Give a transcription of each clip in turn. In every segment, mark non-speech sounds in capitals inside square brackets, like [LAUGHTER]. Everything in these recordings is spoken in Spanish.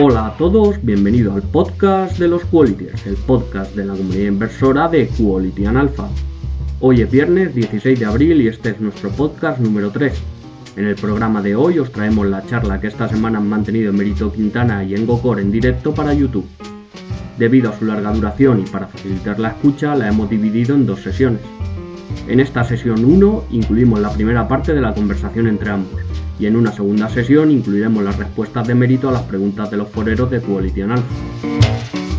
Hola a todos, bienvenido al podcast de los Qualities, el podcast de la comunidad inversora de Quality and Alpha. Hoy es viernes 16 de abril y este es nuestro podcast número 3. En el programa de hoy os traemos la charla que esta semana han mantenido Merito Quintana y Engocor en directo para YouTube. Debido a su larga duración y para facilitar la escucha, la hemos dividido en dos sesiones. En esta sesión 1 incluimos la primera parte de la conversación entre ambos y en una segunda sesión incluiremos las respuestas de mérito a las preguntas de los foreros de Quality Alpha.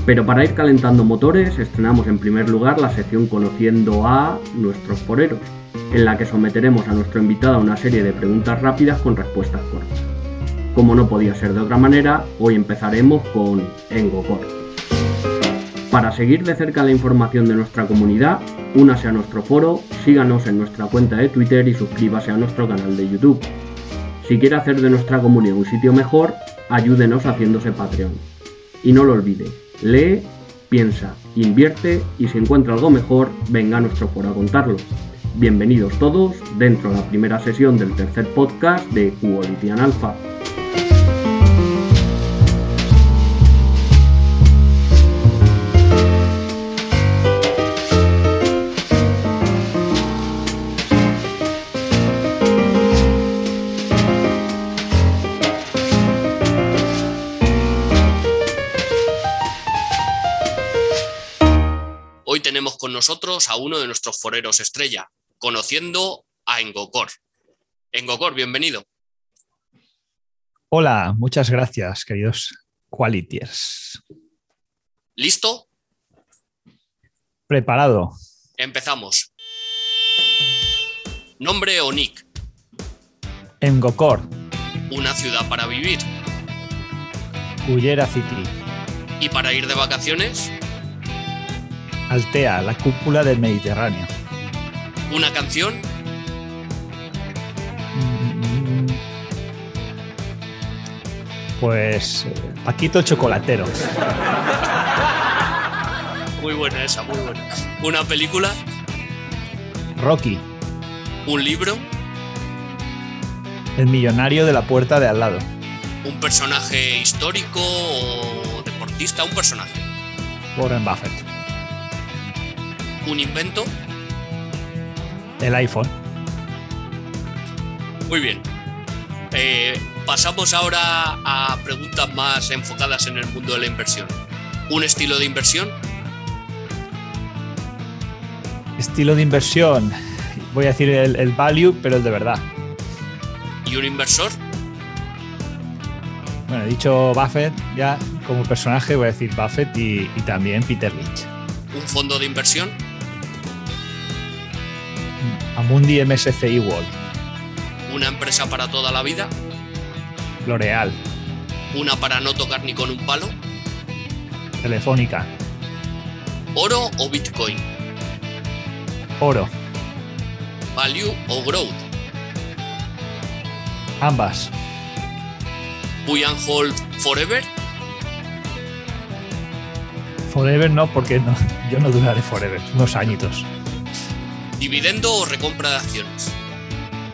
Pero para ir calentando motores, estrenamos en primer lugar la sección Conociendo a nuestros foreros, en la que someteremos a nuestro invitado a una serie de preguntas rápidas con respuestas cortas. Como no podía ser de otra manera, hoy empezaremos con Engocor. Para seguir de cerca la información de nuestra comunidad, únase a nuestro foro, síganos en nuestra cuenta de Twitter y suscríbase a nuestro canal de YouTube. Si quiere hacer de nuestra comunidad un sitio mejor, ayúdenos haciéndose Patreon. Y no lo olvide, lee, piensa, invierte y si encuentra algo mejor, venga a nuestro foro a contarlo. Bienvenidos todos dentro de la primera sesión del tercer podcast de Quality Alpha. Tenemos con nosotros a uno de nuestros foreros estrella, conociendo a Engocor. Engocor, bienvenido. Hola, muchas gracias, queridos Qualitiers. ¿Listo? Preparado. Empezamos. Nombre o nick. Engocor, Una ciudad para vivir. Cullera City. ¿Y para ir de vacaciones? Altea, la cúpula del Mediterráneo. ¿Una canción? Pues Paquito Chocolatero. Muy buena esa, muy buena. ¿Una película? Rocky, ¿Un libro? el millonario de la puerta de al lado. ¿Un personaje histórico o deportista? Un personaje. Warren Buffett. ¿Un invento? El iPhone. Muy bien. Eh, pasamos ahora a preguntas más enfocadas en el mundo de la inversión. ¿Un estilo de inversión? Estilo de inversión. Voy a decir el, el value, pero el de verdad. ¿Y un inversor? Bueno, he dicho Buffett ya como personaje, voy a decir Buffett y, y también Peter Lynch. ¿Un fondo de inversión? Amundi MSCI World. ¿Una empresa para toda la vida? L'Oreal. ¿Una para no tocar ni con un palo? Telefónica. ¿Oro o Bitcoin? Oro. ¿Value o growth? Ambas. ¿Buy and hold forever? Forever no, porque no, [LAUGHS] yo no duraré forever. Unos añitos. ¿Dividendo o recompra de acciones?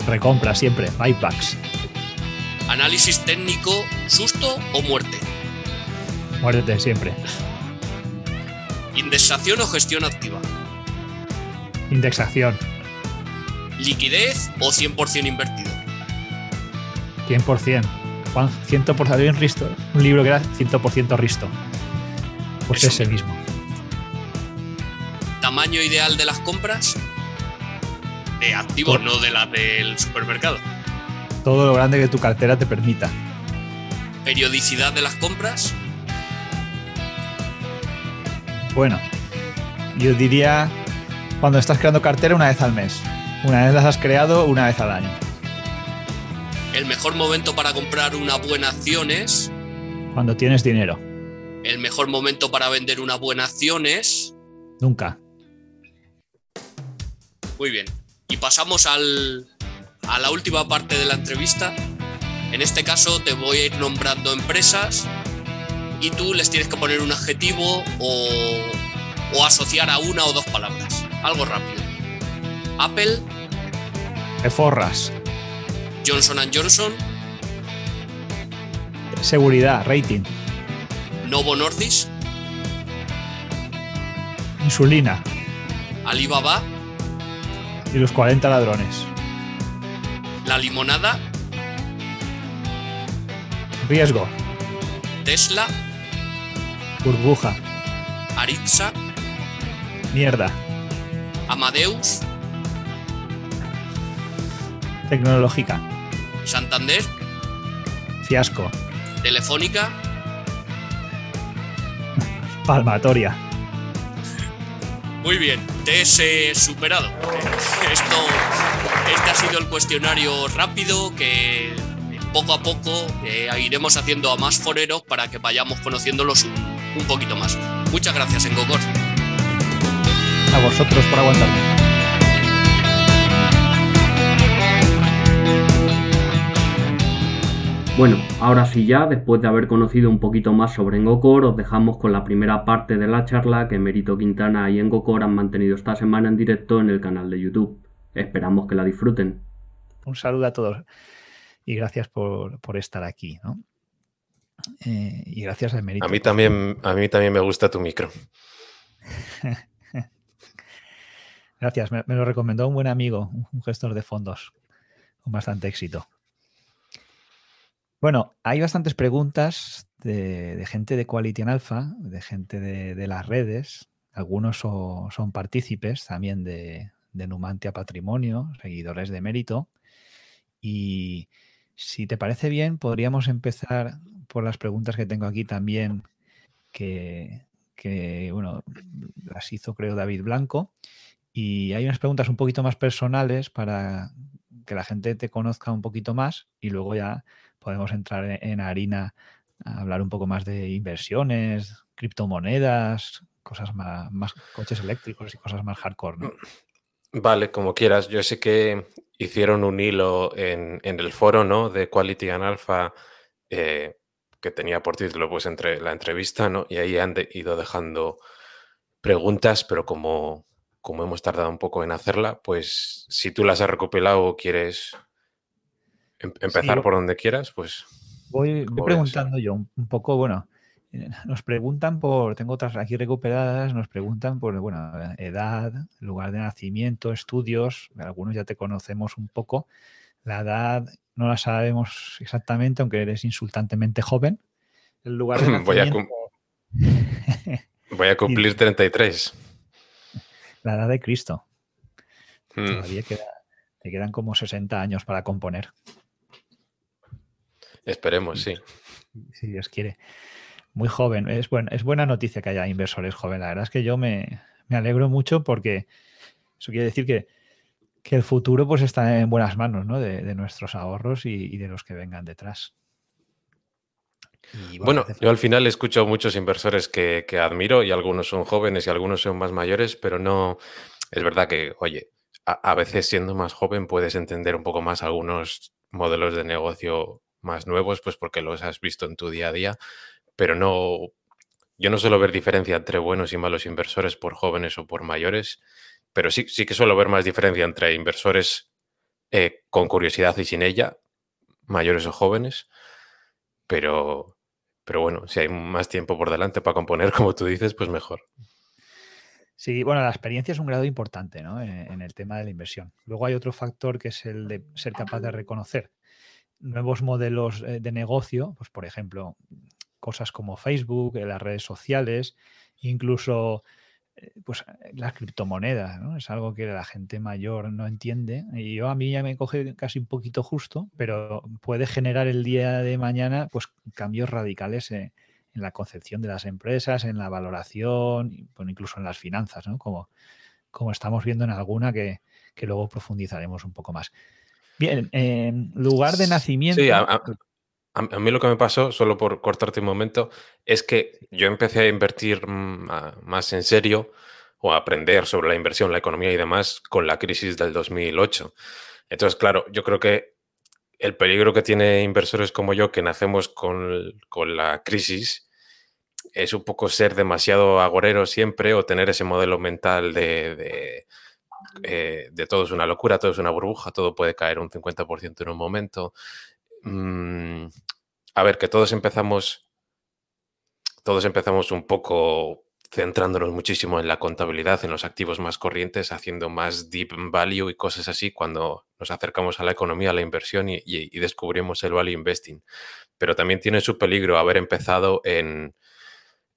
Recompra siempre. Buybacks. ¿Análisis técnico, susto o muerte? Muérete siempre. ¿Indexación o gestión activa? Indexación. ¿Liquidez o 100% invertido? 100%. Juan, 100% Risto. Un libro que era 100% Risto. Pues Eso ese mismo. ¿Tamaño ideal de las compras? De activos, no de las del supermercado. Todo lo grande que tu cartera te permita. ¿Periodicidad de las compras? Bueno, yo diría cuando estás creando cartera una vez al mes. Una vez las has creado, una vez al año. El mejor momento para comprar una buena acción es. Cuando tienes dinero. El mejor momento para vender una buena acción es. Nunca. Muy bien. Y pasamos al, a la última parte de la entrevista. En este caso te voy a ir nombrando empresas y tú les tienes que poner un adjetivo o, o asociar a una o dos palabras. Algo rápido. Apple, Te forras. Johnson Johnson, Seguridad, rating. Novo Nordis, Insulina Alibaba, y los 40 ladrones. La Limonada, Riesgo, Tesla, burbuja, Aritza, mierda, Amadeus, tecnológica, Santander, fiasco, Telefónica, palmatoria. Muy bien, has eh, superado. Esto, este ha sido el cuestionario rápido que poco a poco eh, iremos haciendo a más foreros para que vayamos conociéndolos un, un poquito más. Muchas gracias, Engocor. A vosotros por aguantarme. Bueno, ahora sí ya, después de haber conocido un poquito más sobre Engocor, os dejamos con la primera parte de la charla que Merito Quintana y Engocor han mantenido esta semana en directo en el canal de YouTube. Esperamos que la disfruten. Un saludo a todos y gracias por, por estar aquí. ¿no? Eh, y gracias a Merito. A mí, también, a mí también me gusta tu micro. [LAUGHS] gracias, me, me, lo recomendó un buen amigo, un gestor de fondos con bastante éxito. Bueno, hay bastantes preguntas de, gente de Quality en Alpha, de gente de, las redes. Algunos so, son partícipes también de, de Numantia Patrimonio, seguidores de mérito. Y si te parece bien, podríamos empezar por las preguntas que tengo aquí también, que, que bueno, las hizo creo David Blanco. Y hay unas preguntas un poquito más personales para que la gente te conozca un poquito más y luego ya podemos entrar en, en harina a hablar un poco más de inversiones, criptomonedas, cosas más, coches eléctricos y cosas más hardcore, ¿no? Vale, como quieras. Yo sé que hicieron un hilo en, el foro, ¿no? De Quality and Alpha eh, que tenía por título, pues, entre la entrevista, ¿no? Y ahí han ido dejando preguntas, pero como, como hemos tardado un poco en hacerla, pues si tú las has recopilado o quieres empezar sí, por donde quieras, pues... Voy, voy preguntando yo un, poco, bueno, eh, nos preguntan por, tengo otras aquí recuperadas, nos preguntan por, bueno, edad, lugar de nacimiento, estudios, algunos ya te conocemos un poco, la edad no la sabemos exactamente, aunque eres insultantemente joven, el lugar de [LAUGHS] voy, a [LAUGHS] voy a [LAUGHS] cumplir 33. La edad de Cristo. Mm. Todavía queda, te quedan como 60 años para componer. Esperemos, sí. [LAUGHS] Si Dios quiere. Muy joven. Es, bueno, es buena noticia que haya inversores jóvenes. La verdad es que yo me, me alegro mucho porque eso quiere decir que, que, el futuro pues está en buenas manos ¿no? de, de nuestros ahorros y, y, de los que vengan detrás. Y, bueno, bueno yo al final escucho muchos inversores que, que, admiro y algunos son jóvenes y algunos son más mayores, pero no, es verdad que, oye, a, a veces siendo más joven puedes entender un poco más algunos modelos de negocio más nuevos, pues porque los has visto en tu día a día, pero no, yo no suelo ver diferencia entre buenos y malos inversores por jóvenes o por mayores, pero sí, sí que suelo ver más diferencia entre inversores eh, con curiosidad y sin ella, mayores o jóvenes, pero, pero bueno, si hay más tiempo por delante para componer, [LAUGHS] como tú dices, pues mejor. Sí, bueno, la experiencia es un grado importante ¿no? en, en, el tema de la inversión. Luego hay otro factor que es el de ser capaz de reconocer nuevos modelos eh, de negocio, pues por ejemplo, cosas como Facebook, las redes sociales, incluso eh, pues las criptomonedas, ¿no? Es algo que la gente mayor no entiende. Y yo a mí ya me coge casi un poquito justo, pero puede generar el día de mañana pues cambios radicales en, la concepción de las empresas, en la valoración, incluso en las finanzas, ¿no? Como, como estamos viendo en alguna que, que luego profundizaremos un poco más. Bien, en lugar de nacimiento. Sí, a, a, a, mí lo que me pasó, solo por cortarte un momento, es que yo empecé a invertir más en serio o a aprender sobre la inversión, la economía y demás con la crisis del 2008. Entonces, claro, yo creo que el peligro que tiene inversores como yo, que nacemos con, con la crisis, es un poco ser demasiado agorero siempre o tener ese modelo mental de, de eh, de todo es una locura, todo es una burbuja, todo puede caer un 50% en un momento. Mm, a ver, que todos empezamos, todos empezamos un poco centrándonos muchísimo en la contabilidad, en los activos más corrientes, haciendo más deep value y cosas así cuando nos acercamos a la economía, a la inversión y, descubrimos el value investing. Pero también tiene su peligro haber empezado en,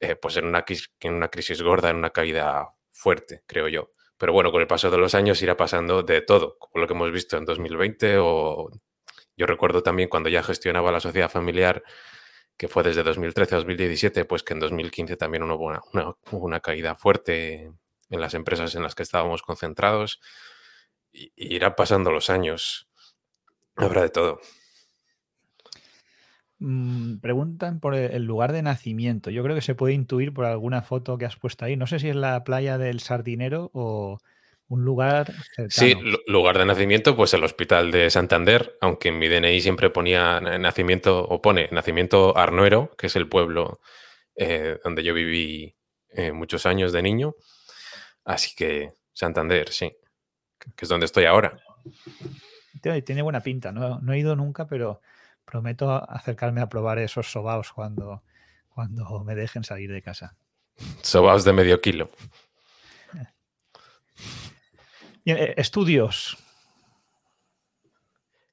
eh, pues en, una, en una crisis gorda, en una caída fuerte, creo yo. Pero bueno, con el paso de los años irá pasando de todo, como lo que hemos visto en 2020 o yo recuerdo también cuando ya gestionaba la sociedad familiar, que fue desde 2013 a 2017, pues que en 2015 también hubo una, una, caída fuerte en las empresas en las que estábamos concentrados. Y, irá pasando los años. Habrá de todo. Mm, preguntan por el lugar de nacimiento. Yo creo que se puede intuir por alguna foto que has puesto ahí. No sé si es la playa del Sardinero o, un lugar Sí, lugar de nacimiento, pues el Hospital de Santander, aunque en mi DNI siempre ponía nacimiento, o pone nacimiento Arnuero, que es el pueblo eh, donde yo viví eh, muchos años de niño. Así que Santander, sí, que es donde estoy ahora. Tiene buena pinta, no, no he ido nunca, pero prometo acercarme a probar esos sobaos cuando, cuando me dejen salir de casa. Sobaos de medio kilo. Eh, estudios.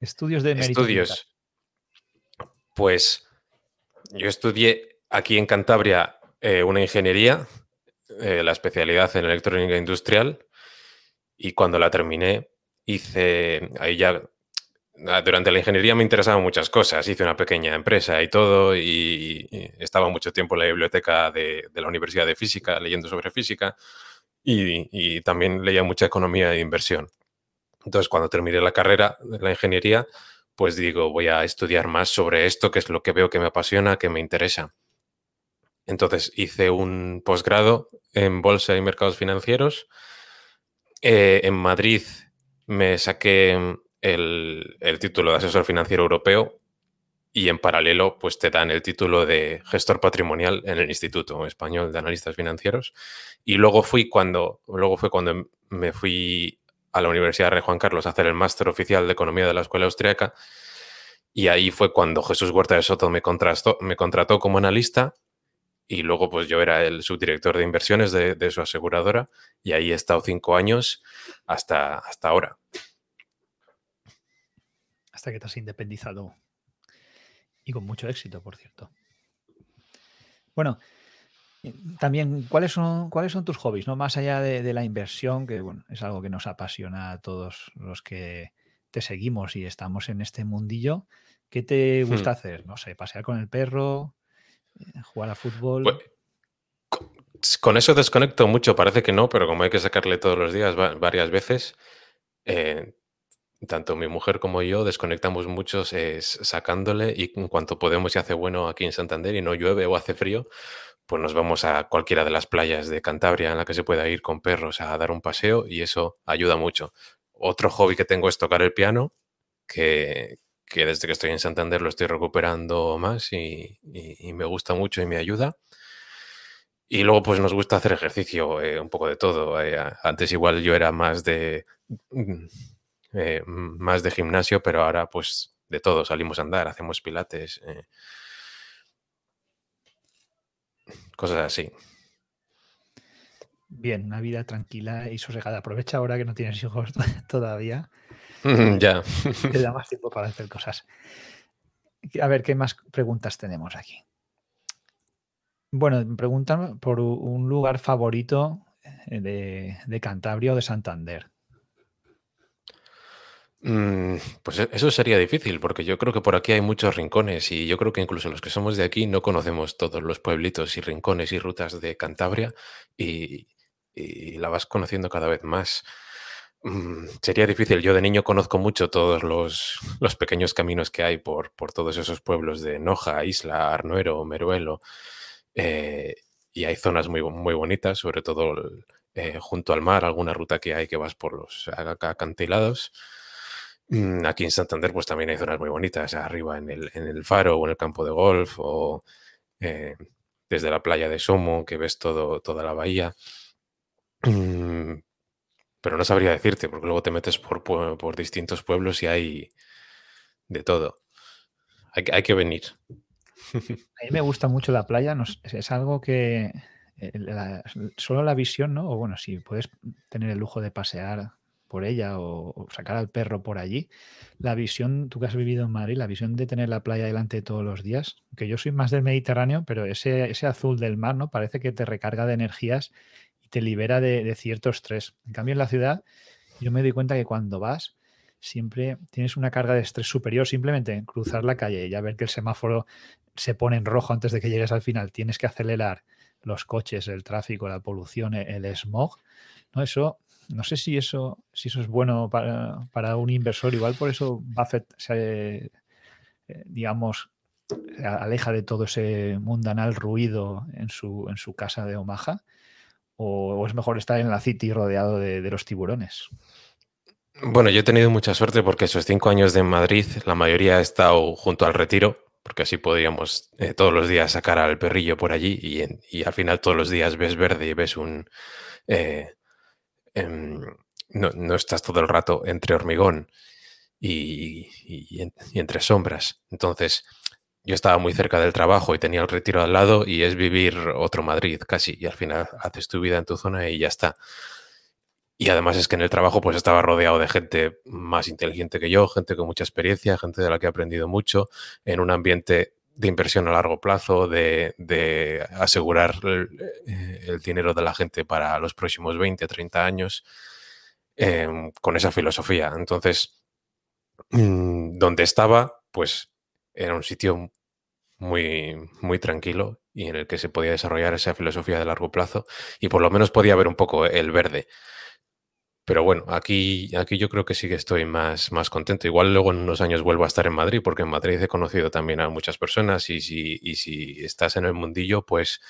Estudios de Estudios. Pues yo estudié aquí en Cantabria eh, una ingeniería, eh, la especialidad en electrónica industrial, y cuando la terminé hice, ahí ya, durante la ingeniería me interesaban muchas cosas, hice una pequeña empresa y todo, y, estaba mucho tiempo en la biblioteca de, la Universidad de Física leyendo sobre física y, también leía mucha economía e inversión. Entonces, cuando terminé la carrera de la ingeniería, pues digo, voy a estudiar más sobre esto, que es lo que veo que me apasiona, que me interesa. Entonces, hice un posgrado en Bolsa y Mercados Financieros. Eh, en Madrid me saqué el, título de asesor financiero europeo y en paralelo pues te dan el título de gestor patrimonial en el Instituto Español de Analistas Financieros y luego fui cuando luego fue cuando me fui a la Universidad de Juan Carlos a hacer el máster oficial de economía de la Escuela Austriaca y ahí fue cuando Jesús Huerta de Soto me contrató, me contrató como analista y luego pues yo era el subdirector de inversiones de, su aseguradora y ahí he estado cinco años hasta, hasta ahora. Hasta que te has independizado y con mucho éxito, por cierto. Bueno, también, ¿cuáles son, ¿cuáles son tus hobbies? ¿no? Más allá de, la inversión, que bueno, es algo que nos apasiona a todos los que te seguimos y estamos en este mundillo. ¿Qué te hmm. gusta hacer? No sé, pasear con el perro, eh, jugar a fútbol. Pues, con eso desconecto mucho, parece que no, pero como hay que sacarle todos los días varias veces, eh, tanto mi mujer como yo desconectamos muchos sacándole y en cuanto podemos y hace bueno aquí en Santander y no llueve o hace frío, pues nos vamos a cualquiera de las playas de Cantabria en la que se pueda ir con perros a dar un paseo y eso ayuda mucho. Otro hobby que tengo es tocar el piano, que, desde que estoy en Santander lo estoy recuperando más y, me gusta mucho y me ayuda. Y luego pues nos gusta hacer ejercicio, eh, un poco de todo. Eh, antes igual yo era más de eh, más de gimnasio, pero ahora pues de todo, salimos a andar, hacemos pilates, eh. cosas así. Bien, una vida tranquila y sosegada. Aprovecha ahora que no tienes hijos [LAUGHS] todavía. [LAUGHS] ya. Te da [LAUGHS] más tiempo para hacer cosas. A ver, ¿qué más preguntas tenemos aquí? Bueno, me preguntan por un lugar favorito eh, de, de Cantabria o de Santander. Mm, pues e, eso sería difícil, porque yo creo que por aquí hay muchos rincones y yo creo que incluso los que somos de aquí no conocemos todos los pueblitos y rincones y rutas de Cantabria y, la vas conociendo cada vez más. Mm, sería difícil. Yo de niño conozco mucho todos los, pequeños caminos que hay por, todos esos pueblos de Noja, Isla, Arnuero, Meruelo. Eh, y hay zonas muy, muy bonitas, sobre todo eh, junto al mar, alguna ruta que hay que vas por los acantilados. Mm, aquí en Santander pues también hay zonas muy bonitas, arriba en el, en el faro o en el campo de golf o eh, desde la playa de Somo que ves todo, toda la bahía. Mm, pero no sabría decirte porque luego te metes por, por, distintos pueblos y hay de todo. Hay, hay que venir. [LAUGHS] A mí me gusta mucho la playa, es algo que eh, solo la visión, ¿no? O bueno, si puedes tener el lujo de pasear por ella o, sacar al perro por allí, la visión, tú que has vivido en Madrid, la visión de tener la playa delante todos los días, que yo soy más del Mediterráneo, pero ese, ese azul del mar, ¿no? Parece que te recarga de energías y te libera de, de cierto estrés. En cambio, en la ciudad, yo me doy cuenta que cuando vas, siempre tienes una carga de estrés superior simplemente en cruzar la calle y ya ver que el semáforo se pone en rojo antes de que llegues al final, tienes que acelerar los coches, el tráfico, la polución, e-, el smog, ¿no? Eso, no sé si eso, si eso es bueno para, un inversor, igual por eso Buffett se, eh, digamos, aleja de todo ese mundanal ruido en su, en su casa de Omaha, o, es mejor estar en la City rodeado de, los tiburones. Bueno, yo he tenido mucha suerte porque esos cinco años de Madrid, la mayoría ha estado junto al retiro, porque así podríamos eh, todos los días sacar al perrillo por allí y, al final todos los días ves verde y ves un... Eh, em, no, estás todo el rato entre hormigón y, entre sombras. Entonces, yo estaba muy cerca del trabajo y tenía el retiro al lado y es vivir otro Madrid casi y al final haces tu vida en tu zona y ya está. Y además es que en el trabajo pues estaba rodeado de gente más inteligente que yo, gente con mucha experiencia, gente de la que he aprendido mucho, en un ambiente de inversión a largo plazo, de, asegurar eh, el, dinero de la gente para los próximos 20, 30 años, em, con esa filosofía. Entonces, mm, donde estaba, pues era un sitio muy, muy tranquilo y en el que se podía desarrollar esa filosofía de largo plazo y por lo menos podía ver un poco el verde. Pero bueno, aquí, aquí yo creo que sí que estoy más, más contento. Igual luego en unos años vuelvo a estar en Madrid, porque en Madrid he conocido también a muchas personas y si, y si estás en el mundillo, pues,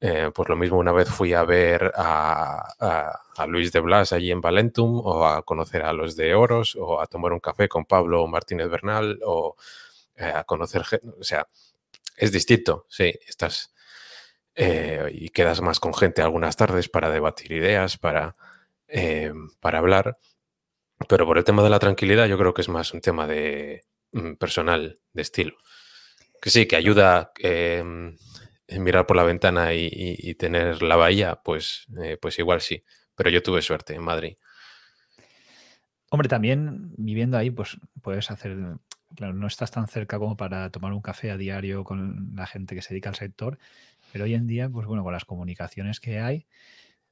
eh, pues lo mismo una vez fui a ver a, a, Luis de Blas allí en Valentum o a conocer a los de Oros o a tomar un café con Pablo Martínez Bernal o eh, a conocer, o sea, es distinto, sí, estás eh, y quedas más con gente algunas tardes para debatir ideas, para eh, para hablar, pero por el tema de la tranquilidad yo creo que es más un tema de mm, personal, de estilo. Que sí, que ayuda en mirar por la ventana y, tener la bahía, pues, eh, pues igual sí. Pero yo tuve suerte en Madrid. Hombre, también viviendo ahí, pues puedes hacer, claro, no estás tan cerca como para tomar un café a diario con la gente que se dedica al sector, pero hoy en día, pues bueno, con las comunicaciones que hay,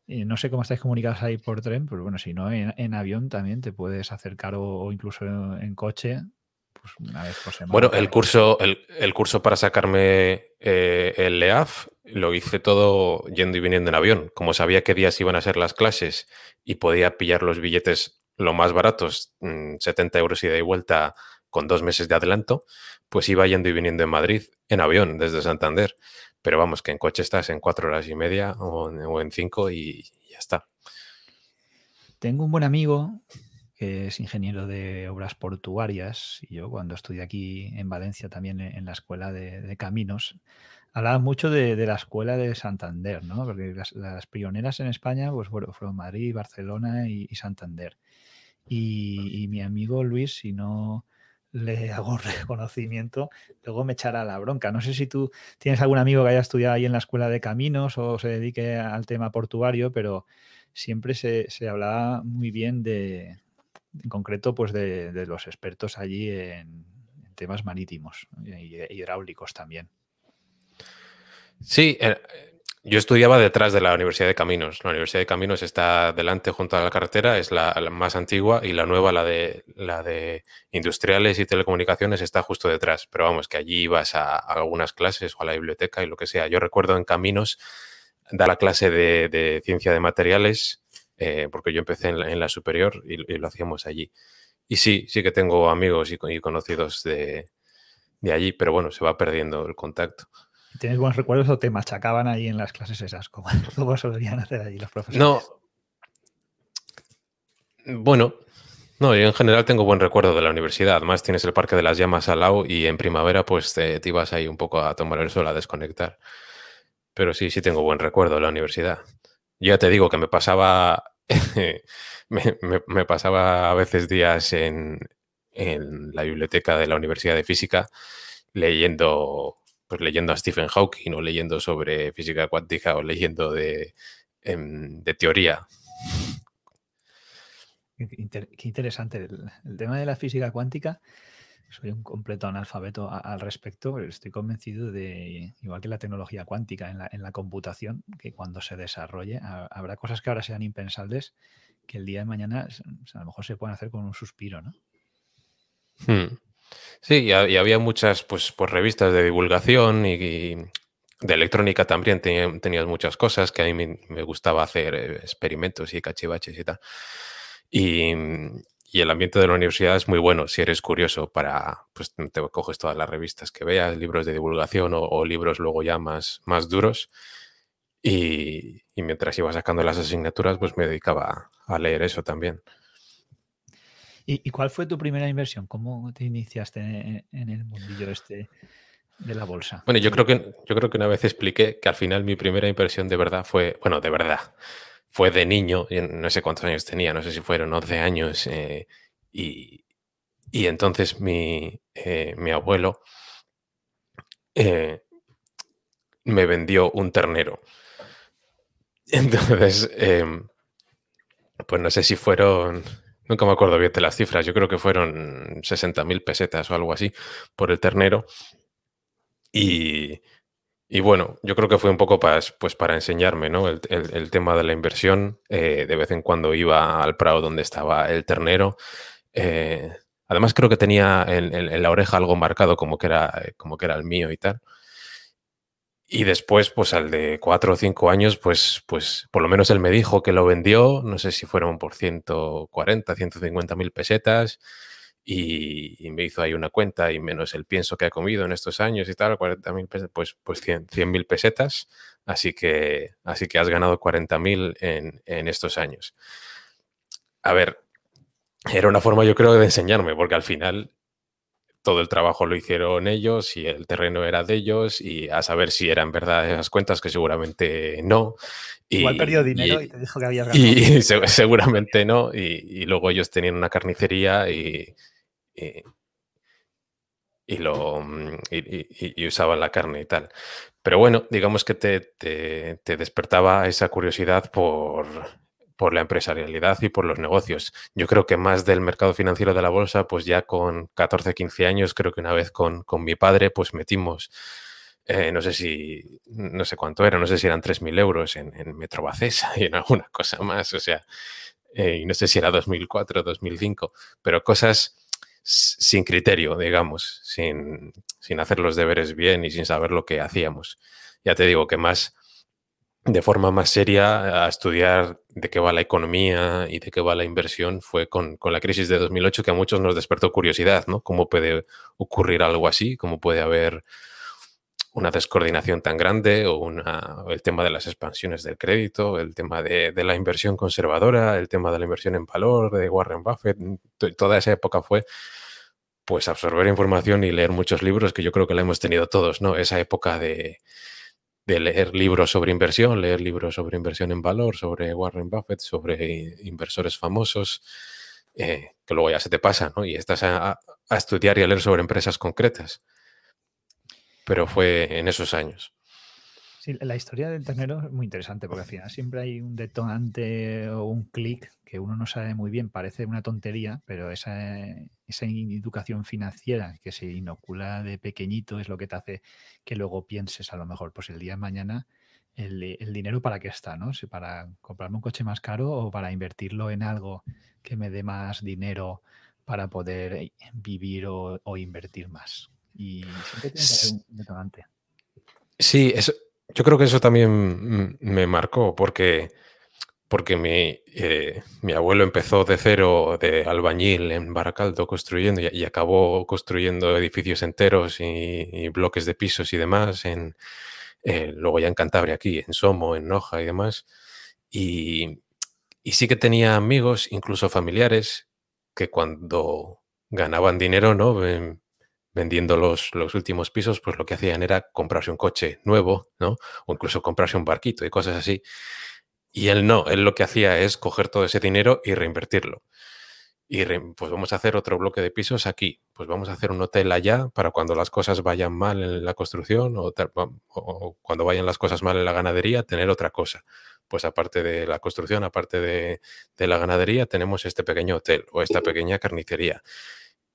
no sé cómo estáis comunicados ahí por tren, pero bueno, si no, en, avión también te puedes acercar o, incluso en, coche, pues una vez por semana. Bueno, el curso, el, curso para sacarme eh, el LEAF lo hice todo yendo y viniendo en avión. Como sabía qué días iban a ser las clases y podía pillar los billetes lo más baratos, 70 mm, euros ida y vuelta con dos meses de adelanto, pues iba yendo y viniendo en Madrid en avión desde Santander. Pero vamos, que en coche estás en cuatro horas y media o en, cinco y ya está. Tengo un buen amigo que es ingeniero de obras portuarias y yo cuando estudié aquí en Valencia también en la escuela de, caminos, hablaba mucho de, la escuela de Santander, ¿no? Porque las, pioneras en España pues, fueron Madrid, Barcelona y, Santander. y, mi amigo Luis, si no le hago [LAUGHS] reconocimiento, luego me echará la bronca. No sé si tú tienes algún amigo que haya estudiado ahí en la escuela de caminos o se dedique al tema portuario, pero siempre se, se hablaba muy bien de, en concreto, pues de, los expertos allí en, temas marítimos y hidráulicos también. Sí, eh, yo estudiaba detrás de la Universidad de Caminos. La Universidad de Caminos está delante junto a la carretera, es la, más antigua y la nueva, la de, la de industriales y telecomunicaciones, está justo detrás. Pero vamos, que allí ibas a, algunas clases o a la biblioteca y lo que sea. Yo recuerdo en Caminos dar la clase de, ciencia de materiales, eh, porque yo empecé en la, superior y, lo hacíamos allí. Y sí, sí que tengo amigos y, y conocidos de, de allí, pero bueno, se va perdiendo el contacto. ¿Tienes buenos recuerdos o te machacaban ahí en las clases esas? [LAUGHS] como solían hacer allí los profesores? No. Bueno, no, yo en general tengo buen recuerdo de la universidad. Además, tienes el Parque de las Llamas al lado y en primavera, pues te, ibas ahí un poco a tomar el sol, a desconectar. Pero sí, sí tengo buen recuerdo de la universidad. Yo ya te digo que me pasaba. [LAUGHS] me, pasaba a veces días en, en la biblioteca de la Universidad de Física leyendo pues leyendo a Stephen Hawking o leyendo sobre física cuántica o leyendo de, em, de teoría. Qué interesante. El, tema de la física cuántica, soy un completo analfabeto al respecto, pero estoy convencido de, igual que la tecnología cuántica en la, en la computación, que cuando se desarrolle habrá cosas que ahora sean impensables que el día de mañana a lo mejor se pueden hacer con un suspiro, ¿no? Hmm. Sí, y, había muchas pues, pues, revistas de divulgación y, de electrónica también tenías muchas cosas que a mí me, gustaba hacer eh, experimentos y cachivaches y tal. Y, el ambiente de la universidad es muy bueno si eres curioso para, pues te coges todas las revistas que veas, libros de divulgación o, libros luego ya más, más duros. Y, mientras iba sacando las asignaturas, pues me dedicaba a leer eso también. ¿Y, cuál fue tu primera inversión? ¿Cómo te iniciaste en, el mundillo este de la bolsa? Bueno, yo creo que yo creo que una vez expliqué que al final mi primera inversión de verdad fue, bueno, de verdad, fue de niño, no sé cuántos años tenía, no sé si fueron 11 años, eh, y, entonces mi, eh, mi abuelo eh, me vendió un ternero. [LAUGHS] Entonces, em, pues no sé si fueron Nunca me acuerdo bien de las cifras. Yo creo que fueron 60.000 pesetas o algo así por el ternero. Y, bueno, yo creo que fue un poco para, pues para enseñarme ¿no? el, tema de la inversión. Eh, de vez en cuando iba al Prado donde estaba el ternero. Eh, además creo que tenía en, la oreja algo marcado como que, era, como que era el mío y tal. Y después, pues al de cuatro o cinco años, pues, pues por lo menos él me dijo que lo vendió, no sé si fueron por 140, 150 mil pesetas, y, me hizo ahí una cuenta y menos el pienso que ha comido en estos años y tal, 40 mil pesetas, pues, pues 100 mil pesetas, así que, así que has ganado 40 mil en, en estos años. A ver, era una forma yo creo de enseñarme, porque al final todo el trabajo lo hicieron ellos y el terreno era de ellos y a saber si eran verdad esas cuentas, que seguramente no. Igual perdió dinero y, te dijo que había [LAUGHS] ganado. Y, seguramente no. Y, luego ellos tenían una carnicería y, y lo, y, usaban la carne y tal. Pero bueno, digamos que te, te despertaba esa curiosidad por, por la empresarialidad y por los negocios. Yo creo que más del mercado financiero de la bolsa, pues ya con 14, 15 años, creo que una vez con, mi padre, pues metimos, eh, no sé si, no sé cuánto era, no sé si eran 3.000 euros en, en Metrobacesa [LAUGHS] y en alguna cosa más, o sea, eh, y no sé si era 2004 o 2005, pero cosas sin criterio, digamos, sin, sin hacer los deberes bien y sin saber lo que hacíamos. Ya te digo que más de forma más seria a estudiar de qué va la economía y de qué va la inversión fue con, la crisis de 2008 que a muchos nos despertó curiosidad, ¿no? ¿Cómo puede ocurrir algo así? ¿Cómo puede haber una descoordinación tan grande o una, el tema de las expansiones del crédito, el tema de, la inversión conservadora, el tema de la inversión en valor de Warren Buffett? Toda esa época fue pues absorber información y leer muchos libros que yo creo que la hemos tenido todos, ¿no? Esa época de de leer libros sobre inversión, leer libros sobre inversión en valor, sobre Warren Buffett, sobre inversores famosos, eh, que luego ya se te pasa, ¿no? Y estás a, estudiar y a leer sobre empresas concretas. Pero fue en esos años. Sí, la historia del ternero es muy interesante porque al final siempre hay un detonante o un clic que uno no sabe muy bien, parece una tontería, pero esa, esa educación financiera que se inocula de pequeñito es lo que te hace que luego pienses a lo mejor, pues el día de mañana, el, dinero para qué está, ¿no? Si para comprarme un coche más caro o para invertirlo en algo que me dé más dinero para poder vivir o, invertir más. Y siempre tiene que haber un detonante. Sí, eso, yo creo que eso también me marcó porque porque mi, eh, mi, abuelo empezó de cero, de albañil en Baracaldo, construyendo y, acabó construyendo edificios enteros y, bloques de pisos y demás, en, eh, luego ya en Cantabria, aquí, en Somo, en Noja y demás. Y, sí que tenía amigos, incluso familiares, que cuando ganaban dinero, ¿no? Vendiendo los, los, últimos pisos, pues lo que hacían era comprarse un coche nuevo, ¿no? O incluso comprarse un barquito y cosas así. Y él no, él lo que hacía es coger todo ese dinero y reinvertirlo. y pues vamos a hacer otro bloque de pisos aquí, pues vamos a hacer un hotel allá para cuando las cosas vayan mal en la construcción o, cuando vayan las cosas mal en la ganadería, tener otra cosa. Pues aparte de la construcción, aparte de, la ganadería, tenemos este pequeño hotel o esta pequeña carnicería.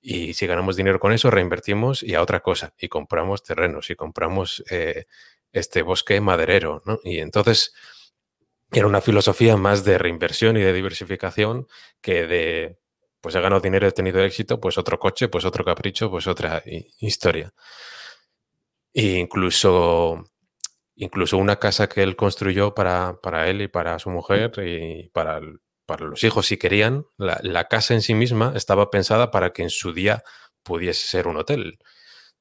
Y si ganamos dinero con eso, reinvertimos y a otra cosa. Y compramos terrenos y compramos eh, este bosque maderero. Y entonces era una filosofía más de reinversión y de diversificación que de pues he ganado dinero, he tenido éxito, pues otro coche, pues otro capricho, pues otra historia. E incluso, incluso una casa que él construyó para, para él y para su mujer y para, para los hijos si querían, la, casa en sí misma estaba pensada para que en su día pudiese ser un hotel.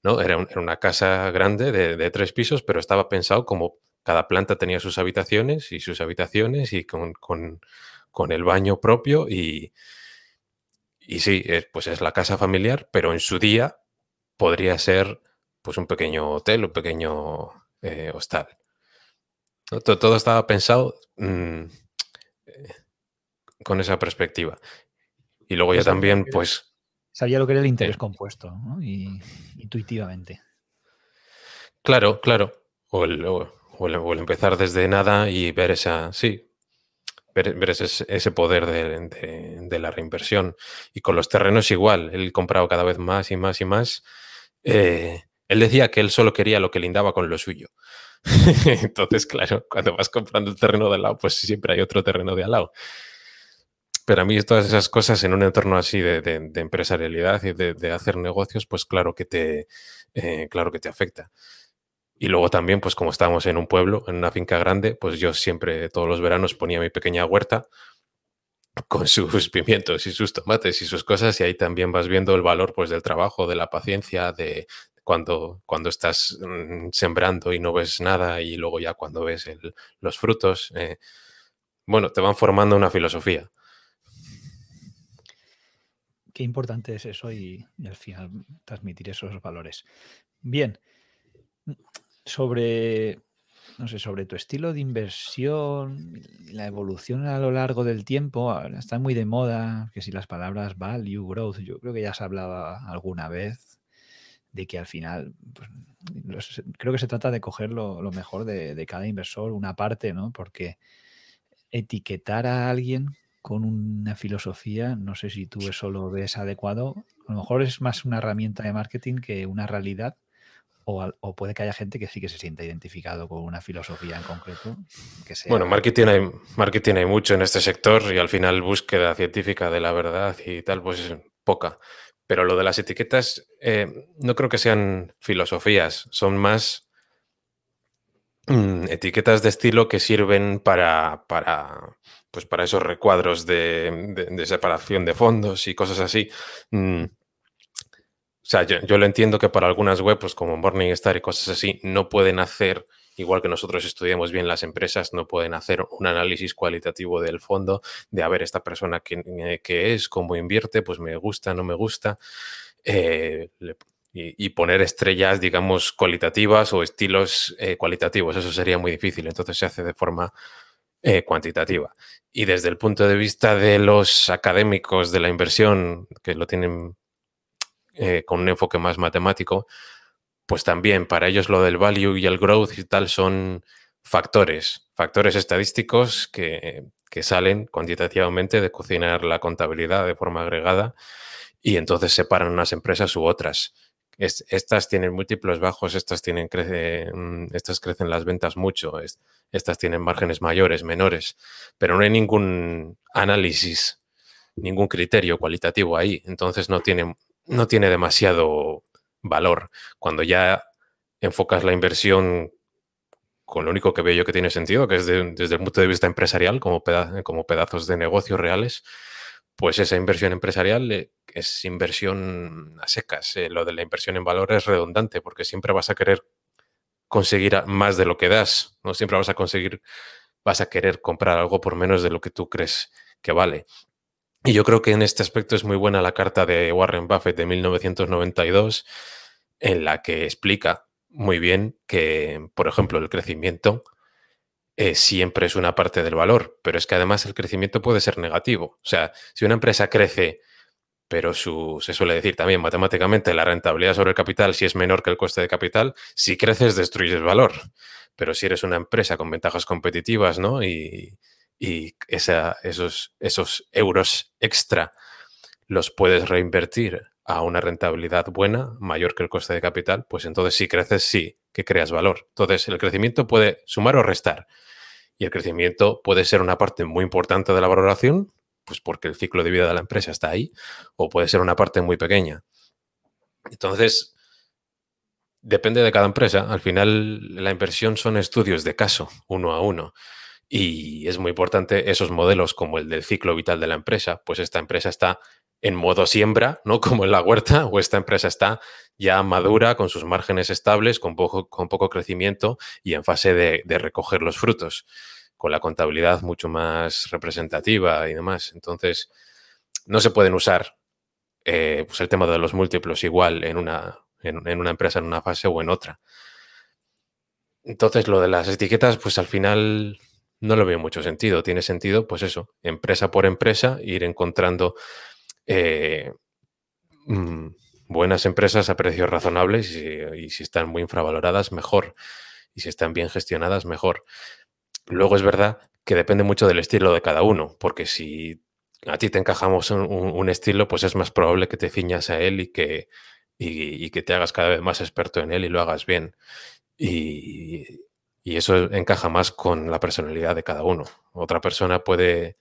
¿no? Era, una casa grande de, tres pisos, pero estaba pensado como cada planta tenía sus habitaciones y sus habitaciones y con, con el baño propio y, y sí, pues es la casa familiar, pero en su día podría ser pues un pequeño hotel, un pequeño eh, hostal. Todo, estaba pensado mm, con esa perspectiva. Y luego ya también, pues... Sabía lo que era el interés compuesto, ¿no? Y, intuitivamente. Claro, claro. O el, o el, empezar desde nada y ver esa, sí, ver, ese, poder de, la reinversión. Y con los terrenos igual, él comprado cada vez más y más y más. Eh, él decía que él solo quería lo que lindaba con lo suyo. [LAUGHS] Entonces, claro, cuando vas comprando el terreno de al lado, pues siempre hay otro terreno de al lado. Pero a mí todas esas cosas en un entorno así de, empresarialidad y de, hacer negocios, pues claro que te, eh, claro que te afecta. Y luego también, pues como estábamos en un pueblo, en una finca grande, pues yo siempre todos los veranos ponía mi pequeña huerta con [LAUGHS] sus pimientos y sus tomates y sus cosas y ahí también vas viendo el valor pues del trabajo, de la paciencia, de cuando, cuando estás mm, sembrando y no ves nada y luego ya cuando ves los frutos, eh, bueno, te van formando una filosofía. Qué importante es eso y, al final transmitir esos valores. Bien, sobre, no sé, sobre tu estilo de inversión, la evolución a lo largo del tiempo, está muy de moda, que si las palabras value, growth, yo creo que ya se hablaba alguna vez de que al final, pues, creo que se trata de coger lo, mejor de, cada inversor, una parte, ¿no? Porque etiquetar a alguien con una filosofía, no sé si tú eso lo ves adecuado, a lo mejor es más una herramienta de marketing que una realidad o, puede que haya gente que sí que se sienta identificado con una filosofía en concreto. Que. Bueno, marketing hay, marketing mucho en este sector y al final búsqueda científica de la verdad y tal, pues es poca. Pero lo de las etiquetas eh, no creo que sean filosofías, son más mm, etiquetas de estilo que sirven para, para, pues para esos recuadros de, separación de fondos y cosas así. Mm, o sea, yo, lo entiendo que para algunas webs, pues como Morningstar y cosas así, no pueden hacer, igual que nosotros estudiamos bien las empresas, no pueden hacer un análisis cualitativo del fondo, de a ver esta persona que, eh, es, cómo invierte, pues me gusta, no me gusta. Eh, y, poner estrellas, digamos, cualitativas o estilos eh, cualitativos. Eso sería muy difícil. Entonces se hace de forma cuantitativa. Y desde el punto de vista de los académicos de la inversión, que lo tienen eh, con un enfoque más matemático, pues también para ellos lo del value y el growth y tal son factores, factores estadísticos que, salen cuantitativamente de cocinar la contabilidad de forma agregada y entonces separan unas empresas u otras. Estas tienen múltiplos bajos, estas, tienen mm, estas crecen las ventas mucho, estas tienen márgenes mayores, menores, pero no hay ningún análisis, ningún criterio cualitativo ahí, entonces no tienen no tiene demasiado valor. Cuando ya enfocas la inversión con lo único que veo yo que tiene sentido, que es desde el punto de vista empresarial, como, como pedazos de negocios reales, pues esa inversión empresarial eh, es inversión a secas. Eh, lo de la inversión en valor es redundante porque siempre vas a querer conseguir más de lo que das, no siempre vas a conseguir, vas a querer comprar algo por menos de lo que tú crees que vale. Y yo creo que en este aspecto es muy buena la carta de Warren Buffett de 1992, en la que explica muy bien que, por ejemplo, el crecimiento eh, siempre es una parte del valor, pero es que además el crecimiento puede ser negativo. O sea, si una empresa crece pero su, se suele decir también matemáticamente la rentabilidad sobre el capital, si es menor que el coste de capital, si creces destruyes valor. Pero si eres una empresa con ventajas competitivas ¿no? y, y esos, esos euros extra los puedes reinvertir a una rentabilidad buena, mayor que el coste de capital, pues entonces si creces, sí, que creas valor. Entonces el crecimiento puede sumar o restar. Y el crecimiento puede ser una parte muy importante de la valoración, pues porque el ciclo de vida de la empresa está ahí, o puede ser una parte muy pequeña. Entonces, depende de cada empresa. Al final, la inversión son estudios de caso, uno a uno. Y es muy importante esos modelos como el del ciclo vital de la empresa, pues esta empresa está en modo siembra, ¿no? [LAUGHS] Como en la huerta, o esta empresa está ya madura, con sus márgenes estables, con poco, con poco crecimiento y en fase de, recoger los frutos, con la contabilidad mucho más representativa y demás. Entonces, no se pueden usar eh, pues el tema de los múltiplos igual en una, en una empresa en una fase o en otra. Entonces, lo de las etiquetas, pues al final no lo veo mucho sentido. Tiene sentido, pues eso, empresa por empresa, ir encontrando eh, mm, buenas empresas a precios razonables y, si están muy infravaloradas, mejor. Y si están bien gestionadas, mejor. Luego es verdad que depende mucho del estilo de cada uno, porque si a ti te encajamos un, estilo, pues es más probable que te ciñas a él y que, y, que te hagas cada vez más experto en él y lo hagas bien. Y, y eso encaja más con la personalidad de cada uno. Otra persona puede,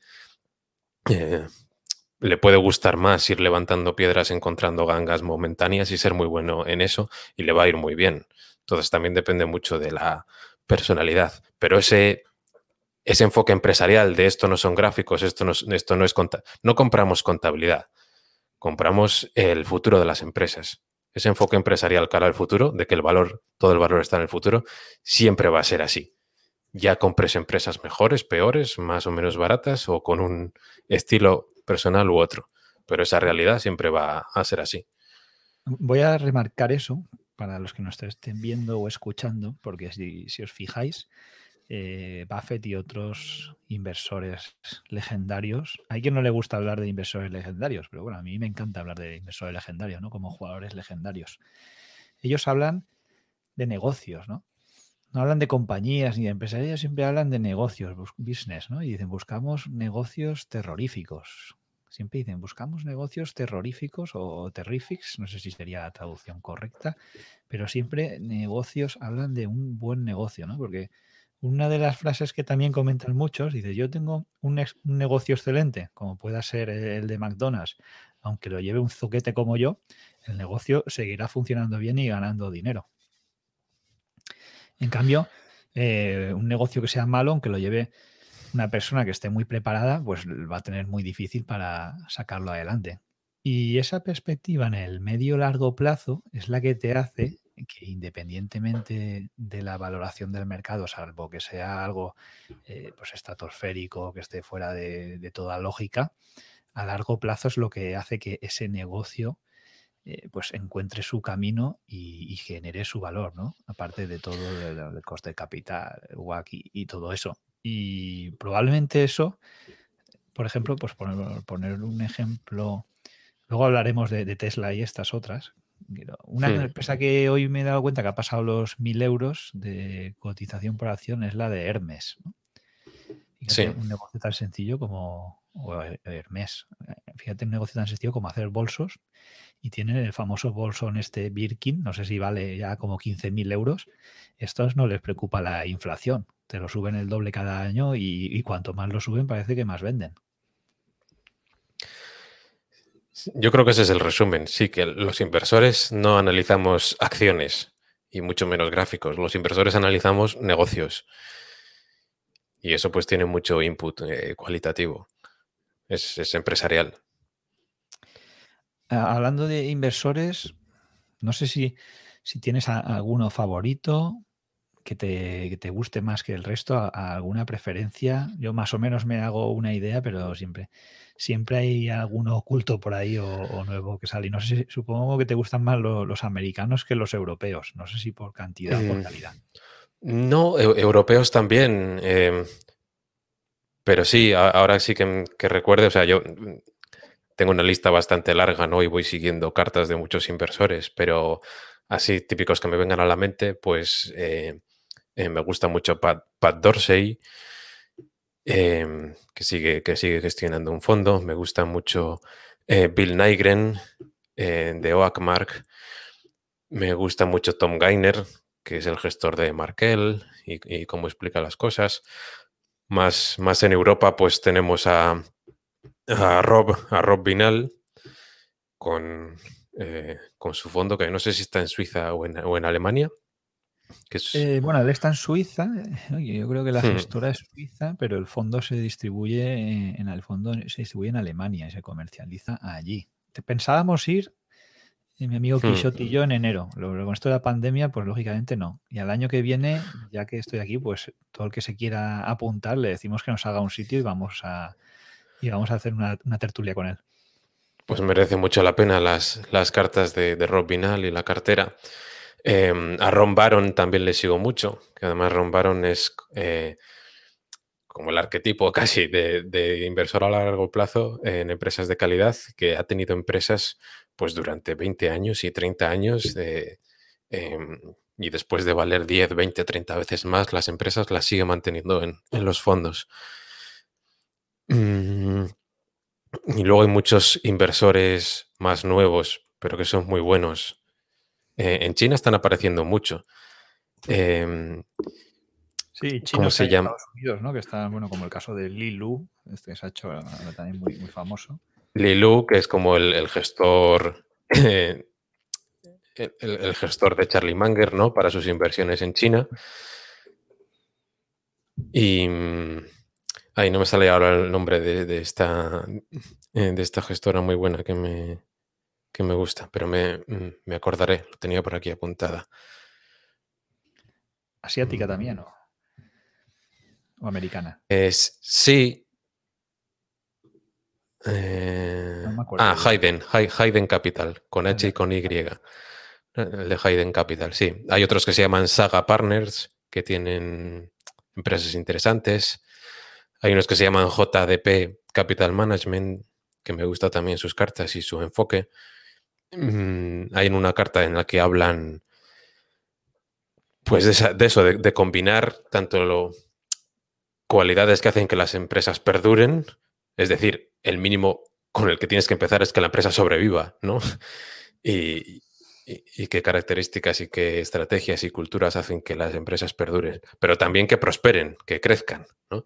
eh, le puede gustar más ir levantando piedras, encontrando gangas momentáneas y ser muy bueno en eso y le va a ir muy bien. Entonces también depende mucho de la personalidad. Pero ese, ese enfoque empresarial de esto no son gráficos, esto no, esto no es no compramos contabilidad, compramos el futuro de las empresas. Ese enfoque empresarial cara al futuro, de que el valor, todo el valor está en el futuro, siempre va a ser así ya compres empresas mejores, peores, más o menos baratas o con un estilo personal u otro. Pero esa realidad siempre va a ser así. Voy a remarcar eso para los que nos estén viendo o escuchando, porque si, os fijáis, eh, Buffett y otros inversores legendarios, hay quien no le gusta hablar de inversores legendarios, pero bueno, a mí me encanta hablar de inversores legendarios, ¿no? Como jugadores legendarios. Ellos hablan de negocios, ¿no? No hablan de compañías ni de empresas, ellos siempre hablan de negocios, business, ¿no? Y dicen, buscamos negocios terroríficos. Siempre dicen, buscamos negocios terroríficos o terrifics, no sé si sería la traducción correcta, pero siempre negocios hablan de un buen negocio, ¿no? Porque una de las frases que también comentan muchos, dice, yo tengo un, un negocio excelente, como pueda ser el de McDonald's, aunque lo lleve un zoquete como yo, el negocio seguirá funcionando bien y ganando dinero. En cambio, eh, un negocio que sea malo, aunque lo lleve una persona que esté muy preparada, pues va a tener muy difícil para sacarlo adelante. Y esa perspectiva en el medio largo plazo es la que te hace que independientemente de la valoración del mercado, salvo que sea algo eh, pues estratosférico, que esté fuera de, toda lógica, a largo plazo es lo que hace que ese negocio eh, pues encuentre su camino y, genere su valor, ¿no? Aparte de todo el, coste de capital, WAC y, todo eso. Y probablemente eso, por ejemplo, pues poner, poner un ejemplo, luego hablaremos de, Tesla y estas otras. Una empresa que hoy me he dado cuenta que ha pasado los mil euros de cotización por acción es la de Hermes. ¿no? Un negocio tan sencillo como Hermes. Fíjate, un negocio tan sencillo como hacer bolsos y tienen el famoso bolsón este Birkin, no sé si vale ya como 15.000 euros. Estos no les preocupa la inflación, te lo suben el doble cada año y, cuanto más lo suben parece que más venden. Yo creo que ese es el resumen. Sí, que los inversores no analizamos acciones y mucho menos gráficos. Los inversores analizamos negocios. Y eso pues tiene mucho input eh, cualitativo. es empresarial. Ah, hablando de inversores, no sé si, si tienes alguno favorito que te, guste más que el resto, alguna preferencia. Yo más o menos me hago una idea, pero siempre, siempre hay alguno oculto por ahí o, nuevo que sale. no sé si, supongo que te gustan más los americanos que los europeos. No sé si por cantidad o por mm, calidad. No, europeos también. Em, pero sí, ahora sí que, que recuerde, o sea, yo tengo una lista bastante larga, ¿no? Y voy siguiendo cartas de muchos inversores, pero así típicos que me vengan a la mente, pues eh, eh, me gusta mucho Pat, Dorsey, em, que, sigue, que sigue gestionando un fondo. Me gusta mucho eh, Bill Nygren de Oakmark. Me gusta mucho Tom Gainer, que es el gestor de Markel y, cómo explica las cosas. Más, más en Europa, pues tenemos a, a Rob, a Rob Vinal con, eh, con su fondo, que no sé si está en Suiza o en, o en Alemania. Eh, bueno, él está en Suiza. Yo creo que la hmm. gestora es suiza, pero el fondo se distribuye en el fondo se distribuye en Alemania y se comercializa allí. Pensábamos ir mi amigo hmm. Quixote y yo en enero. Luego, con esto de la pandemia, pues lógicamente no. Y al año que viene, ya que estoy aquí, pues todo el que se quiera apuntar, le decimos que nos haga un sitio y vamos a, y vamos a hacer una, tertulia con él. Pues merece mucho la pena las, las cartas de, Rob Vinal y la cartera. Em, a Ron Baron también le sigo mucho, que además Ron Baron es eh, como el arquetipo [LAUGHS] casi de, inversor a largo plazo en empresas de calidad, que ha tenido empresas pues durante 20 años y 30 años em, y después de valer 10, 20, 30 veces más, las empresas las sigue manteniendo en, los fondos. Mm, y luego hay muchos inversores más nuevos, pero que son muy buenos. Eh, en China están apareciendo mucho. Em, sí, China ¿cómo se llama? Estados Unidos, ¿no? Que está, bueno, como el caso de Li Lu, este que se ha hecho también muy, muy famoso. Lilu, que es como el, gestor, [LAUGHS] el, gestor de Charlie Munger, ¿no? Para sus inversiones en China. Y mm, ahí no me sale ahora el nombre de, esta, eh, de esta gestora muy buena que me, que me gusta, pero me, mm, me acordaré, lo tenía por aquí apuntada. Asiática también, ¿no? ¿O americana? Es, sí, eh, ah, Hayden, Hayden Capital, con H y con Y. El de Hayden Capital, sí. Hay otros que se llaman Saga Partners, que tienen empresas interesantes. Hay unos que se llaman JDP Capital Management, que me gusta también sus cartas y su enfoque. Mm, hay una carta en la que hablan pues de, eso, de, combinar tanto lo, cualidades que hacen que las empresas perduren, es decir, el mínimo con el que tienes que empezar es que la empresa sobreviva, ¿no? Y, qué características y qué estrategias y culturas hacen que las empresas perduren, pero también que prosperen, que crezcan, ¿no?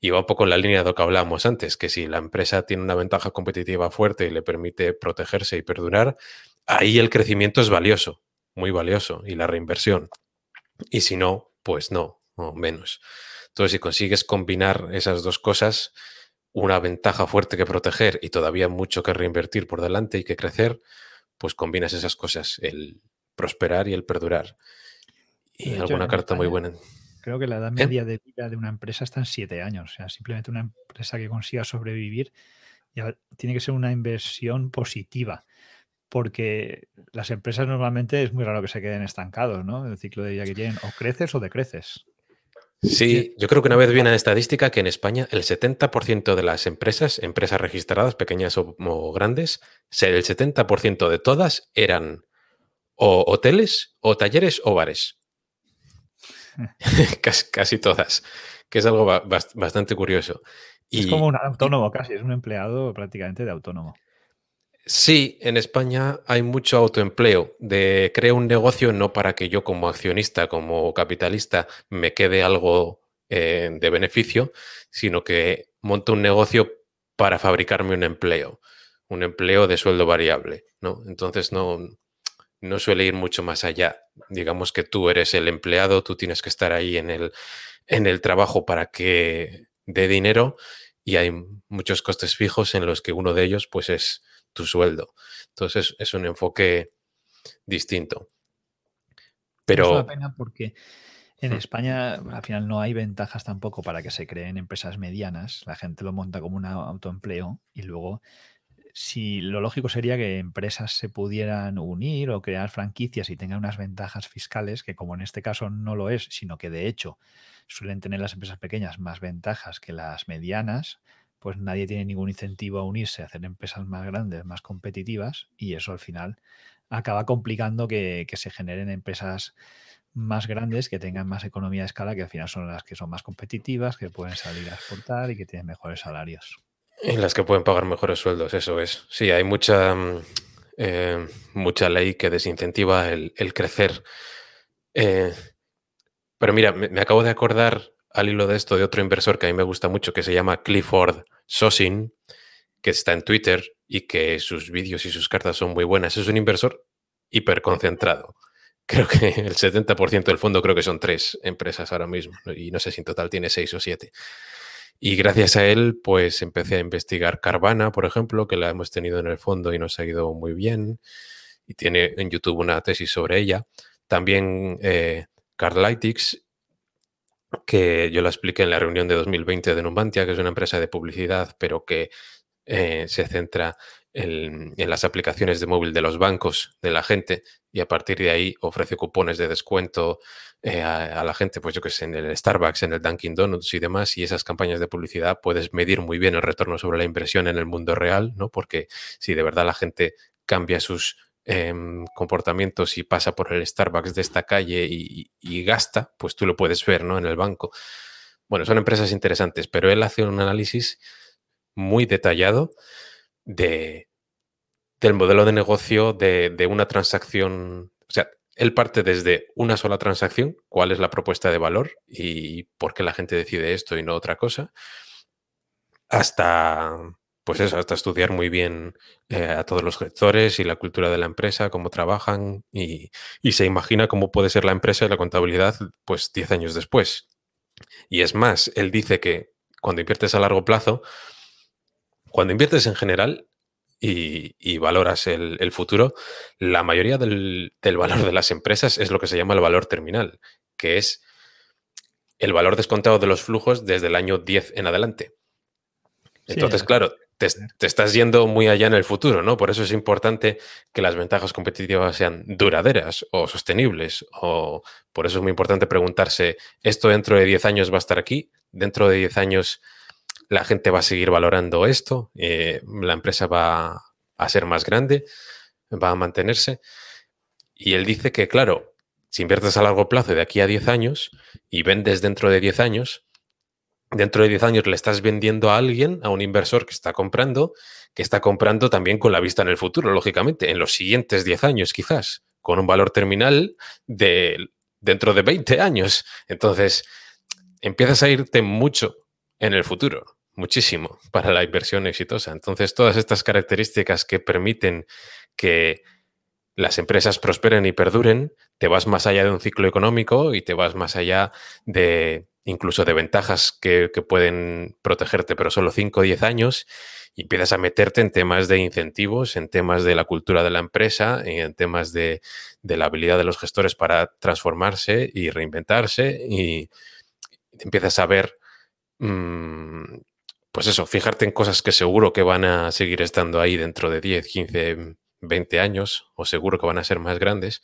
Y va un poco en la línea de lo que hablábamos antes, que si la empresa tiene una ventaja competitiva fuerte y le permite protegerse y perdurar, ahí el crecimiento es valioso, muy valioso, y la reinversión. Y si no, pues no, o menos. Entonces, si consigues combinar esas dos cosas, una ventaja fuerte que proteger y todavía mucho que reinvertir por delante y que crecer, pues combinas esas cosas, el prosperar y el perdurar. Y alguna carta muy buena. Creo que la edad media de vida de una empresa está en siete años. O sea, simplemente una empresa que consiga sobrevivir ya tiene que ser una inversión positiva. Porque las empresas normalmente es muy raro que se queden estancados, ¿no? El ciclo de vida que tienen, o creces o decreces. Sí, yo creo que una vez vi una estadística que en España el 70% de las empresas, empresas registradas, pequeñas o, grandes, el 70% de todas eran o hoteles, o talleres, o bares. [LAUGHS] casi, todas, que es algo bastante curioso. Es como un autónomo casi, es un empleado prácticamente de autónomo. Sí, en España hay mucho autoempleo de creo un negocio no para que yo como accionista, como capitalista, me quede algo eh, de beneficio, sino que monto un negocio para fabricarme un empleo, un empleo de sueldo variable, ¿no? Entonces no, no suele ir mucho más allá. Digamos que tú eres el empleado, tú tienes que estar ahí en el, en el trabajo para que dé dinero y hay muchos costes fijos en los que uno de ellos pues es tu sueldo. Entonces es un enfoque distinto. Pero... Es una pena porque en. España al final no hay ventajas tampoco para que se creen empresas medianas. La gente lo monta como un autoempleo y luego si lo lógico sería que empresas se pudieran unir o crear franquicias y tengan unas ventajas fiscales, que como en este caso no lo es, sino que de hecho suelen tener las empresas pequeñas más ventajas que las medianas, pues nadie tiene ningún incentivo a unirse a hacer empresas más grandes, más competitivas, y eso al final acaba complicando que, se generen empresas más grandes, que tengan más economía de escala, que al final son las que son más competitivas, que pueden salir a exportar y que tienen mejores salarios. En las que pueden pagar mejores sueldos, eso es. Sí, hay mucha, mm, eh, mucha ley que desincentiva el, crecer. Eh, pero mira, me, acabo de acordar al hilo de esto de otro inversor que a mí me gusta mucho, que se llama Clifford Sosin, que está en Twitter y que sus vídeos y sus cartas son muy buenas. Es un inversor hiperconcentrado. [LAUGHS] Creo que el 70% del fondo creo que son tres empresas ahora mismo y no sé si en total tiene seis o siete. Y gracias a él, pues empecé a investigar Carvana, por ejemplo, que la hemos tenido en el fondo y nos ha ido muy bien. Y tiene en YouTube una tesis sobre ella. También eh, Carlytics, que yo la expliqué en la reunión de 2020 de Numantia, que es una empresa de publicidad, pero que eh, se centra en, las aplicaciones de móvil de los bancos de la gente y a partir de ahí ofrece cupones de descuento eh, a, la gente, pues yo que sé, en el Starbucks, en el Dunkin' Donuts y demás, y esas campañas de publicidad puedes medir muy bien el retorno sobre la inversión en el mundo real, ¿no? Porque si de verdad la gente cambia sus em, comportamientos y pasa por el Starbucks de esta calle y, y, gasta, pues tú lo puedes ver, ¿no? En el banco. Bueno, son empresas interesantes, pero él hace un análisis muy detallado de, del modelo de negocio de, una transacción. O sea, él parte desde una sola transacción, cuál es la propuesta de valor y por qué la gente decide esto y no otra cosa, hasta, pues eso, hasta estudiar muy bien eh, a todos los gestores y la cultura de la empresa, cómo trabajan y, y, se imagina cómo puede ser la empresa y la contabilidad pues 10 años después. Y es más, él dice que cuando inviertes a largo plazo, cuando inviertes en general y, valoras el, futuro, la mayoría del, valor de las empresas es lo que se llama el valor terminal, que es el valor descontado de los flujos desde el año 10 en adelante. Entonces, claro, te, estás yendo muy allá en el futuro, ¿no? Por eso es importante que las ventajas competitivas sean duraderas o sostenibles. O por eso es muy importante preguntarse, ¿esto dentro de 10 años va a estar aquí? ¿Dentro de 10 años la gente va a seguir valorando esto, eh, la empresa va a ser más grande, va a mantenerse. Y él dice que, claro, si inviertes a largo plazo de aquí a 10 años y vendes dentro de 10 años, dentro de 10 años le estás vendiendo a alguien, a un inversor que está comprando, que está comprando también con la vista en el futuro, lógicamente, en los siguientes 10 años quizás, con un valor terminal de dentro de 20 años. Entonces, empiezas a irte mucho en el futuro muchísimo para la inversión exitosa. Entonces, todas estas características que permiten que las empresas prosperen y perduren, te vas más allá de un ciclo económico y te vas más allá de incluso de ventajas que, pueden protegerte, pero solo 5 o 10 años, y empiezas a meterte en temas de incentivos, en temas de la cultura de la empresa, en temas de, la habilidad de los gestores para transformarse y reinventarse, y empiezas a ver mm, pues eso, fijarte en cosas que seguro que van a seguir estando ahí dentro de 10, 15, 20 años, o seguro que van a ser más grandes.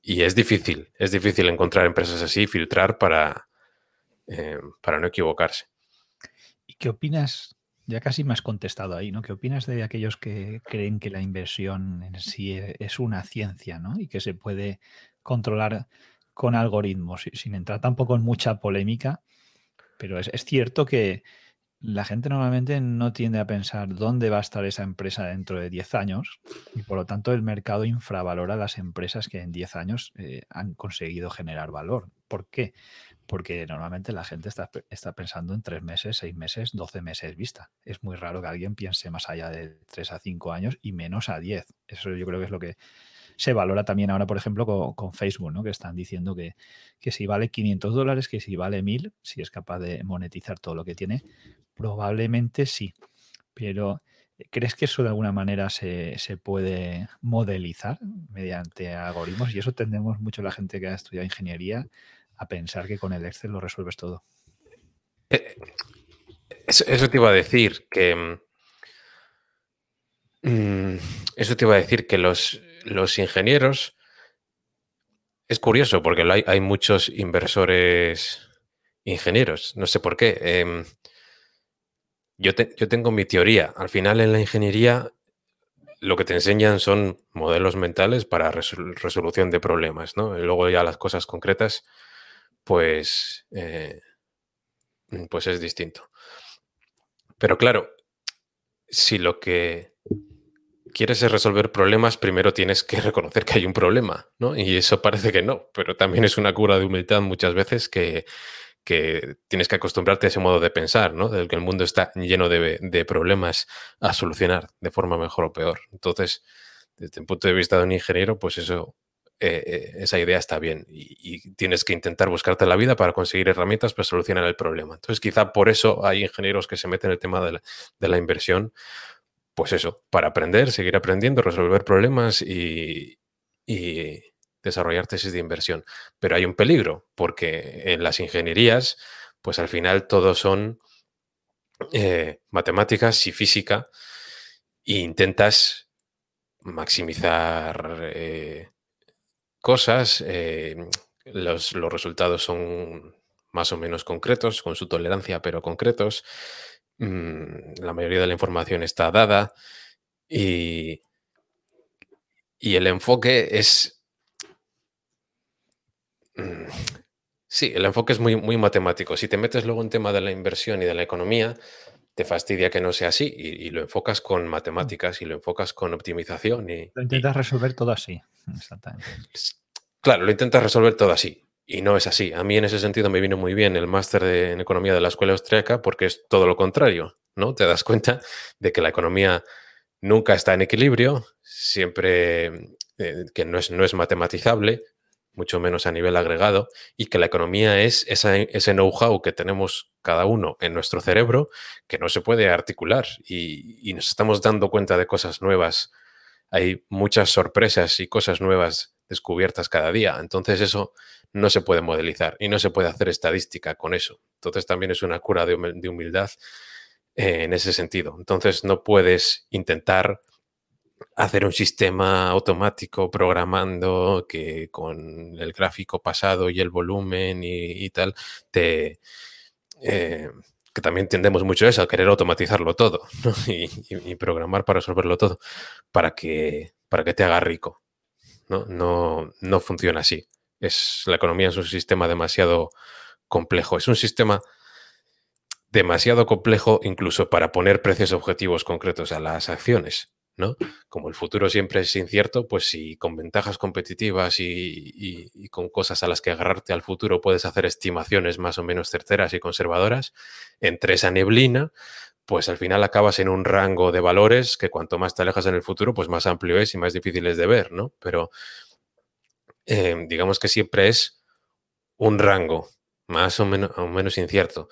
Y es difícil, es difícil encontrar empresas así, filtrar para, eh, para no equivocarse. ¿Y qué opinas? Ya casi me has contestado ahí, ¿no? ¿Qué opinas de aquellos que creen que la inversión en sí e, es una ciencia, ¿no? Y que se puede controlar con algoritmos, sin entrar tampoco en mucha polémica, pero es cierto que, la gente normalmente no tiende a pensar dónde va a estar esa empresa dentro de 10 años y por lo tanto el mercado infravalora las empresas que en 10 años eh, han conseguido generar valor. ¿Por qué? Porque normalmente la gente está, está, pensando en 3 meses, 6 meses, 12 meses vista. Es muy raro que alguien piense más allá de 3 a 5 años y menos a 10. Eso yo creo que es lo que se valora también ahora, por ejemplo, con, Facebook, ¿no? que están diciendo que, que, si vale 500 dólares, que si vale 1000, si es capaz de monetizar todo lo que tiene, probablemente sí. Pero ¿crees que eso de alguna manera se, puede modelizar mediante algoritmos? Y eso tendemos mucho la gente que ha estudiado ingeniería a pensar que con el Excel lo resuelves todo. Eh, eso, te iba a decir que... Mm, eso te iba a decir que los, los ingenieros, es curioso porque hay, muchos inversores ingenieros, no sé por qué. Em, yo, yo tengo mi teoría. Al final en la ingeniería lo que te enseñan son modelos mentales para resolución de problemas, ¿no? Y luego ya las cosas concretas, pues, eh, pues es distinto. Pero claro, si lo que quieres es resolver problemas, primero tienes que reconocer que hay un problema, ¿no? Y eso parece que no, pero también es una cura de humildad muchas veces que, que tienes que acostumbrarte a ese modo de pensar, ¿no? Del que el mundo está lleno de, problemas a solucionar de forma mejor o peor. Entonces, desde el punto de vista de un ingeniero, pues eso, eh, eh, esa idea está bien y, tienes que intentar buscarte la vida para conseguir herramientas para solucionar el problema. Entonces, quizá por eso hay ingenieros que se meten en el tema de la, inversión, pues eso, para aprender, seguir aprendiendo, resolver problemas y desarrollar tesis de inversión. Pero hay un peligro, porque en las ingenierías, pues al final todo son eh, matemáticas y física e intentas maximizar eh, cosas, eh, los, los, resultados son más o menos concretos, con su tolerancia, pero concretos. Mm, la mayoría de la información está dada y, y el enfoque es Mm, sí, el enfoque es muy, muy matemático. Si te metes luego en tema de la inversión y de la economía, te fastidia que no sea así y, lo enfocas con matemáticas y lo enfocas con optimización. Y, lo intentas resolver todo así. Exactamente. Claro, lo intentas resolver todo así. Y no es así. A mí en ese sentido me vino muy bien el máster en economía de la escuela austríaca porque es todo lo contrario, ¿no? Te das cuenta de que la economía nunca está en equilibrio, siempre eh, que no es, no es matematizable, mucho menos a nivel agregado, y que la economía es ese know-how que tenemos cada uno en nuestro cerebro que no se puede articular y, nos estamos dando cuenta de cosas nuevas. Hay muchas sorpresas y cosas nuevas descubiertas cada día. Entonces eso no se puede modelizar y no se puede hacer estadística con eso. Entonces también es una cura de humildad eh, en ese sentido. Entonces no puedes intentar hacer un sistema automático programando que con el gráfico pasado y el volumen y, tal, te, eh, que también tendemos mucho eso, a querer automatizarlo todo [LAUGHS] y, programar para resolverlo todo, para que, para que te haga rico. ¿no? No, no funciona así. Es, la economía es un sistema demasiado complejo. Es un sistema demasiado complejo incluso para poner precios objetivos concretos a las acciones. ¿no? Como el futuro siempre es incierto, pues si con ventajas competitivas y, con cosas a las que agarrarte al futuro puedes hacer estimaciones más o menos certeras y conservadoras, entre esa neblina, pues al final acabas en un rango de valores que cuanto más te alejas en el futuro, pues más amplio es y más difícil es de ver, ¿no? Pero em, digamos que siempre es un rango más o menos, incierto.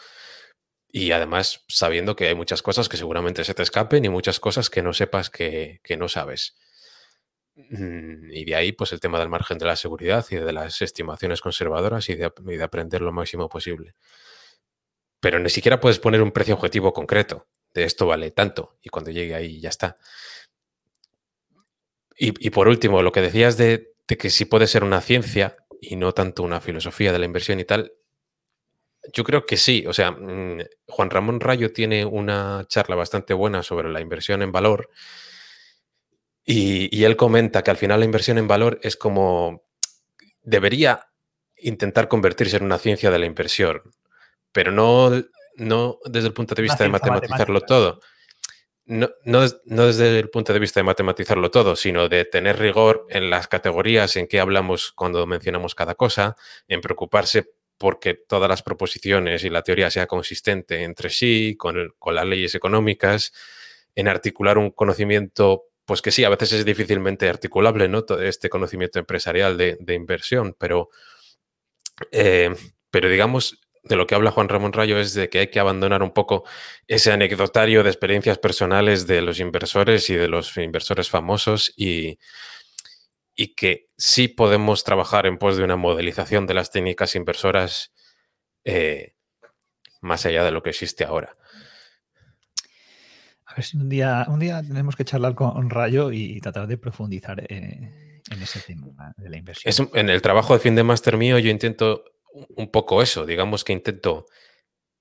Y además sabiendo que hay muchas cosas que seguramente se te escapen y muchas cosas que no sepas que, no sabes. Mm, y de ahí, pues el tema del margen de la seguridad y de las estimaciones conservadoras y de, aprender lo máximo posible. Pero ni siquiera puedes poner un precio objetivo concreto de esto vale tanto y cuando llegue ahí ya está. Y, por último, lo que decías de, de, que si puede ser una ciencia y no tanto una filosofía de la inversión y tal, yo creo que sí. O sea, mm, Juan Ramón Rayo tiene una charla bastante buena sobre la inversión en valor y, él comenta que al final la inversión en valor es como debería intentar convertirse en una ciencia de la inversión, pero no, no desde el punto de vista de matematizarlo todo. No, no, desde el punto de vista de matematizarlo todo, sino de tener rigor en las categorías en que hablamos cuando mencionamos cada cosa, en preocuparse porque todas las proposiciones y la teoría sea consistente entre sí, con, con las leyes económicas, en articular un conocimiento, pues que sí, a veces es difícilmente articulable, ¿no? Todo este conocimiento empresarial de, inversión, pero, eh, pero digamos, de lo que habla Juan Ramón Rayo es de que hay que abandonar un poco ese anecdotario de experiencias personales de los inversores y de los inversores famosos y, y que sí podemos trabajar en pos de una modelización de las técnicas inversoras eh, más allá de lo que existe ahora. A ver si un día, un día tenemos que charlar con Rayo y tratar de profundizar eh, en ese tema de la inversión. en el trabajo de fin de máster mío yo intento un poco eso, digamos que intento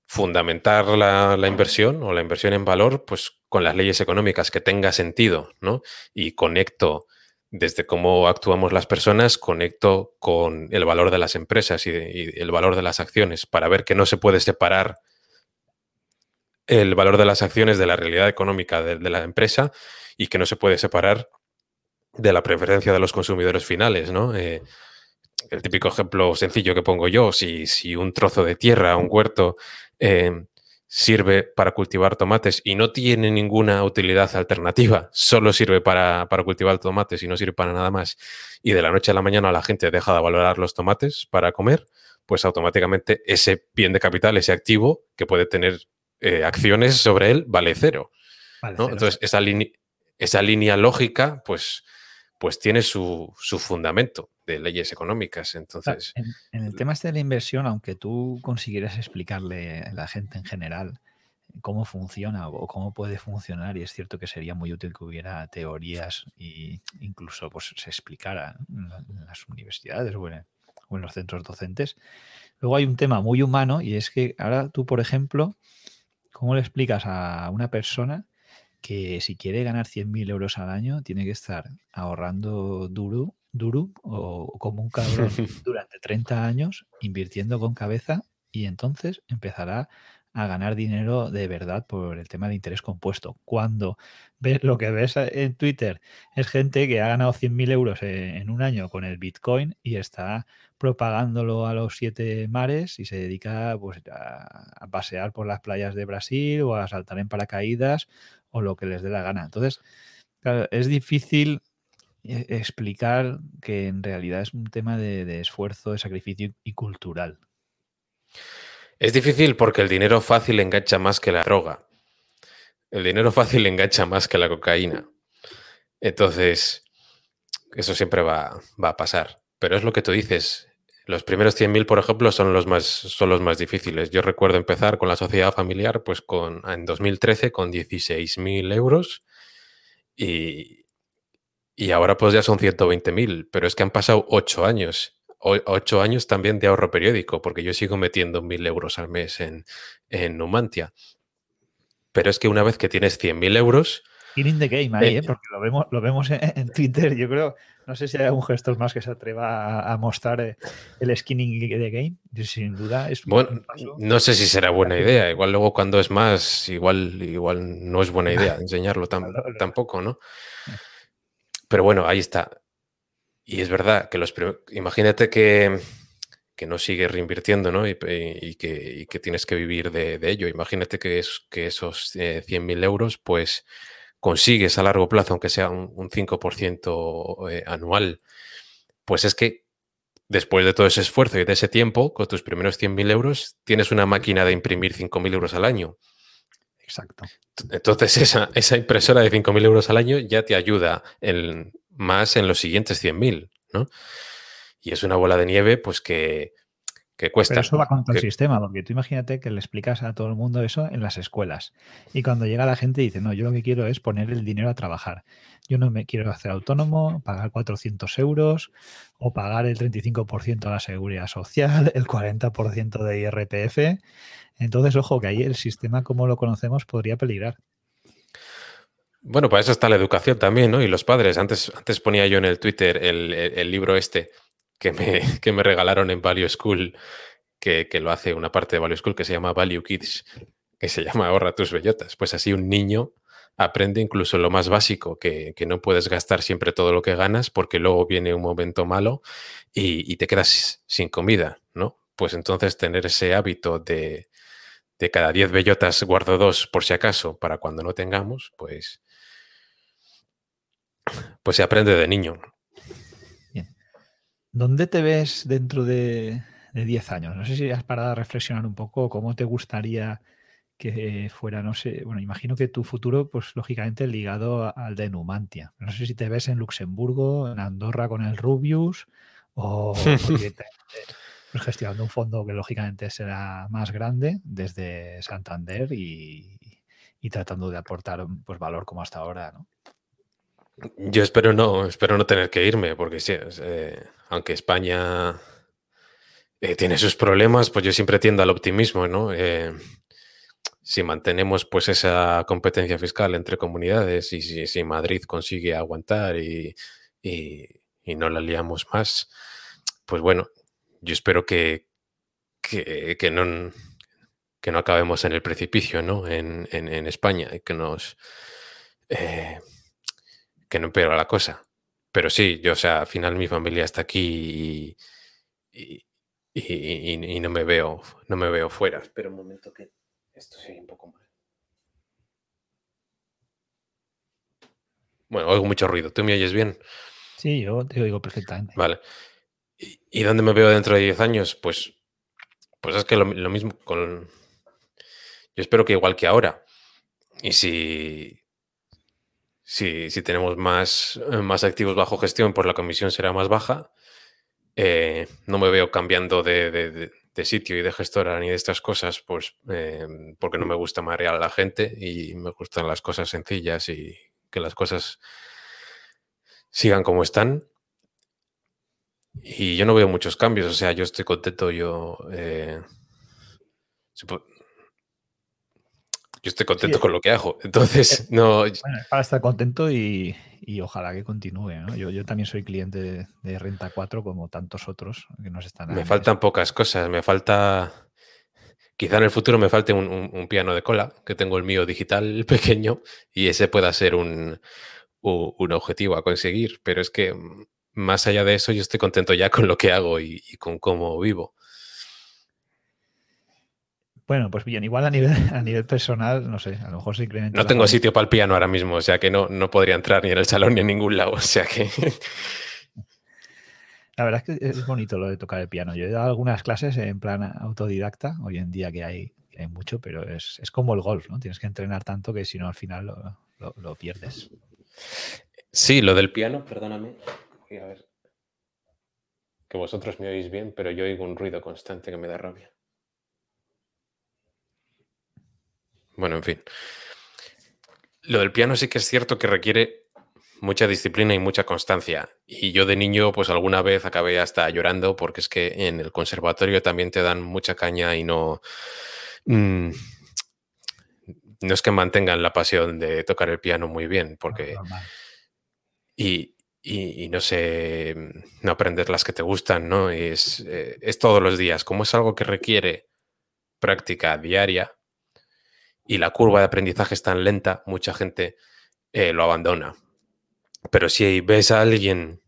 fundamentar la, la, inversión o la inversión en valor, pues con las leyes económicas que tenga sentido, ¿no? Y conecto desde cómo actuamos las personas, conecto con el valor de las empresas y, y el valor de las acciones para ver que no se puede separar el valor de las acciones de la realidad económica de, de la empresa y que no se puede separar de la preferencia de los consumidores finales, ¿no? Eh, el típico ejemplo sencillo que pongo yo, si, si un trozo de tierra, un huerto, eh, sirve para cultivar tomates y no tiene ninguna utilidad alternativa, solo sirve para, para, cultivar tomates y no sirve para nada más, y de la noche a la mañana la gente deja de valorar los tomates para comer, pues automáticamente ese bien de capital, ese activo que puede tener eh, acciones sobre él, vale cero. Vale ¿no? cero. Entonces, esa, esa línea lógica, pues pues tiene su, su, fundamento de leyes económicas. Entonces, en, en, el tema este de la inversión, aunque tú consiguieras explicarle a la gente en general cómo funciona o cómo puede funcionar, y es cierto que sería muy útil que hubiera teorías e incluso pues, se explicara en las universidades o en, o en los centros docentes. Luego hay un tema muy humano y es que ahora tú, por ejemplo, ¿cómo le explicas a una persona que si quiere ganar 100.000 euros al año, tiene que estar ahorrando duro, duro o como un cabrón [LAUGHS] durante 30 años, invirtiendo con cabeza y entonces empezará a ganar dinero de verdad por el tema de interés compuesto. Cuando ves lo que ves en Twitter es gente que ha ganado 100.000 euros en un año con el Bitcoin y está propagándolo a los siete mares y se dedica pues, a, pasear por las playas de Brasil o a saltar en paracaídas o lo que les dé la gana. Entonces, claro, es difícil explicar que en realidad es un tema de, esfuerzo, de sacrificio y cultural. Es difícil porque el dinero fácil engancha más que la droga. El dinero fácil engancha más que la cocaína. Entonces, eso siempre va, va a pasar. Pero es lo que tú dices. Los primeros 100.000, por ejemplo, son los, más, son los más difíciles. Yo recuerdo empezar con la sociedad familiar pues con, en 2013 con 16.000 euros y, y ahora pues ya son 120.000, pero es que han pasado 8 años ocho años también de ahorro periódico, porque yo sigo metiendo mil euros al mes en, en Numantia. Pero es que una vez que tienes 100.000 euros... in the game ahí, eh, ¿eh? porque lo vemos, lo vemos en, en, Twitter. Yo creo, no sé si hay algún gestor más que se atreva a, a mostrar eh, el skinning de game. Sin duda es bueno. No sé si será buena idea. Igual luego cuando es más, igual, igual no es buena idea [LAUGHS] enseñarlo tam, tampoco, ¿no? Pero bueno, ahí está. Y es verdad que los imagínate que, que, no sigues reinvirtiendo ¿no? y, que, que, tienes que vivir de, de ello. Imagínate que, es, que esos eh, 100.000 euros pues consigues a largo plazo, aunque sea un, un 5% eh, anual. Pues es que después de todo ese esfuerzo y de ese tiempo, con tus primeros 100.000 euros, tienes una máquina de imprimir 5.000 euros al año. Exacto. Entonces esa, esa impresora de 5.000 euros al año ya te ayuda en, más en los siguientes 100.000, ¿no? Y es una bola de nieve, pues que, que cuesta. Pero eso va contra que... el sistema, porque tú imagínate que le explicas a todo el mundo eso en las escuelas. Y cuando llega la gente dice, no, yo lo que quiero es poner el dinero a trabajar. Yo no me quiero hacer autónomo, pagar 400 euros o pagar el 35% a la seguridad social, el 40% de IRPF. Entonces, ojo, que ahí el sistema como lo conocemos podría peligrar. Bueno, para eso está la educación también, ¿no? Y los padres. Antes, antes ponía yo en el Twitter el, el, el libro este que me, [LAUGHS] que me, regalaron en Value School, que, que, lo hace una parte de Value School que se llama Value Kids, que se [LAUGHS] llama Ahorra tus bellotas. Pues así un niño aprende incluso lo más básico, que, que, no puedes gastar siempre todo lo que ganas porque luego viene un momento malo y, y te quedas sin comida, ¿no? Pues entonces tener ese hábito de, de cada 10 bellotas guardo dos por si acaso para cuando no tengamos, pues pues se aprende de niño. ¿Dónde te ves dentro de, de 10 años? No sé si has parado a reflexionar un poco cómo te gustaría que fuera, no sé, bueno, imagino que tu futuro, pues lógicamente ligado al de Numantia. No sé si te ves en Luxemburgo, en Andorra con el Rubius o [LAUGHS] pues, gestionando un fondo que lógicamente será más grande desde Santander y, y tratando de aportar pues, valor como hasta ahora, ¿no? Yo espero no, espero no tener que irme, porque sí, eh, aunque España eh, tiene sus problemas, pues yo siempre tiendo al optimismo, ¿no? Eh, si mantenemos pues esa competencia fiscal entre comunidades y si, Madrid consigue aguantar y, no la liamos más, pues bueno, yo espero que, que, no, que no acabemos en el precipicio, ¿no? En, España y que nos... que no empeora la cosa. Pero sí, yo, o sea, al final mi familia está aquí y, y, no me veo, no me veo fuera. Espera un momento que esto sigue un poco mal. Bueno, oigo mucho ruido. ¿Tú me oyes bien? Sí, yo te oigo perfectamente. Vale. ¿Y, dónde me veo dentro de 10 años? Pues, pues es que lo, mismo con... Yo espero que igual que ahora. Y si, si, si tenemos más, más activos bajo gestión, pues la comisión será más baja. Eh, no me veo cambiando de, sitio y de gestora ni de estas cosas, pues eh, porque no me gusta marear a la gente y me gustan las cosas sencillas y que las cosas sigan como están. Y yo no veo muchos cambios, o sea, yo estoy contento, yo... Eh, yo estoy contento con lo que hago. Entonces, no. Bueno, para estar contento y, ojalá que continúe. Yo, también soy cliente de, Renta 4 como tantos otros que nos están. Me faltan pocas cosas. Me falta. Quizá en el futuro me falte un, piano de cola, que tengo el mío digital [LAUGHS] pequeño, y ese pueda ser un, objetivo a conseguir. Pero es que mm, más allá de eso, yo estoy contento ya con lo que hago y con cómo vivo. Bueno, pues bien, igual a nivel, a nivel personal, no sé, a lo mejor se incrementa. No tengo sitio para el piano ahora mismo, o sea que no, no podría entrar ni en el salón ni en ningún lado, o sea que. [LAUGHS] La verdad es que es bonito lo de tocar el piano. Yo he dado algunas clases en plan autodidacta, hoy en día que hay, hay mucho, pero es, como el golf, ¿no? Tienes que entrenar tanto que si no al final lo, lo pierdes. Sí, lo del piano, perdóname. Voy a ver. Que vosotros me oís bien, pero yo oigo un ruido constante que me da rabia. Bueno, en fin. Lo del piano sí que es cierto que requiere mucha disciplina y mucha constancia. Y yo de niño, pues alguna vez acabé hasta llorando porque es que en el conservatorio también te dan mucha caña y no... Mm, no es que mantengan la pasión de tocar el piano muy bien, porque... Y, no sé, no aprender las que te gustan, ¿no? Es, eh, es todos los días. Como es algo que requiere práctica diaria, y la curva de aprendizaje es tan lenta, mucha gente eh, lo abandona. Pero si ves a alguien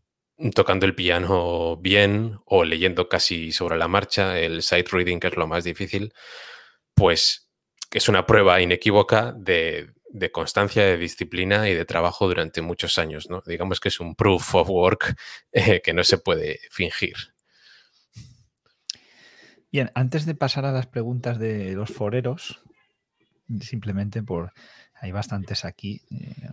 tocando el piano bien o leyendo casi sobre la marcha, el sight reading, que es lo más difícil, pues es una prueba inequívoca de, constancia, de disciplina y de trabajo durante muchos años. ¿no? Digamos que es un proof of work eh, que no se puede fingir. Bien, antes de pasar a las preguntas de los foreros, simplemente por... Hay bastantes aquí. Eh,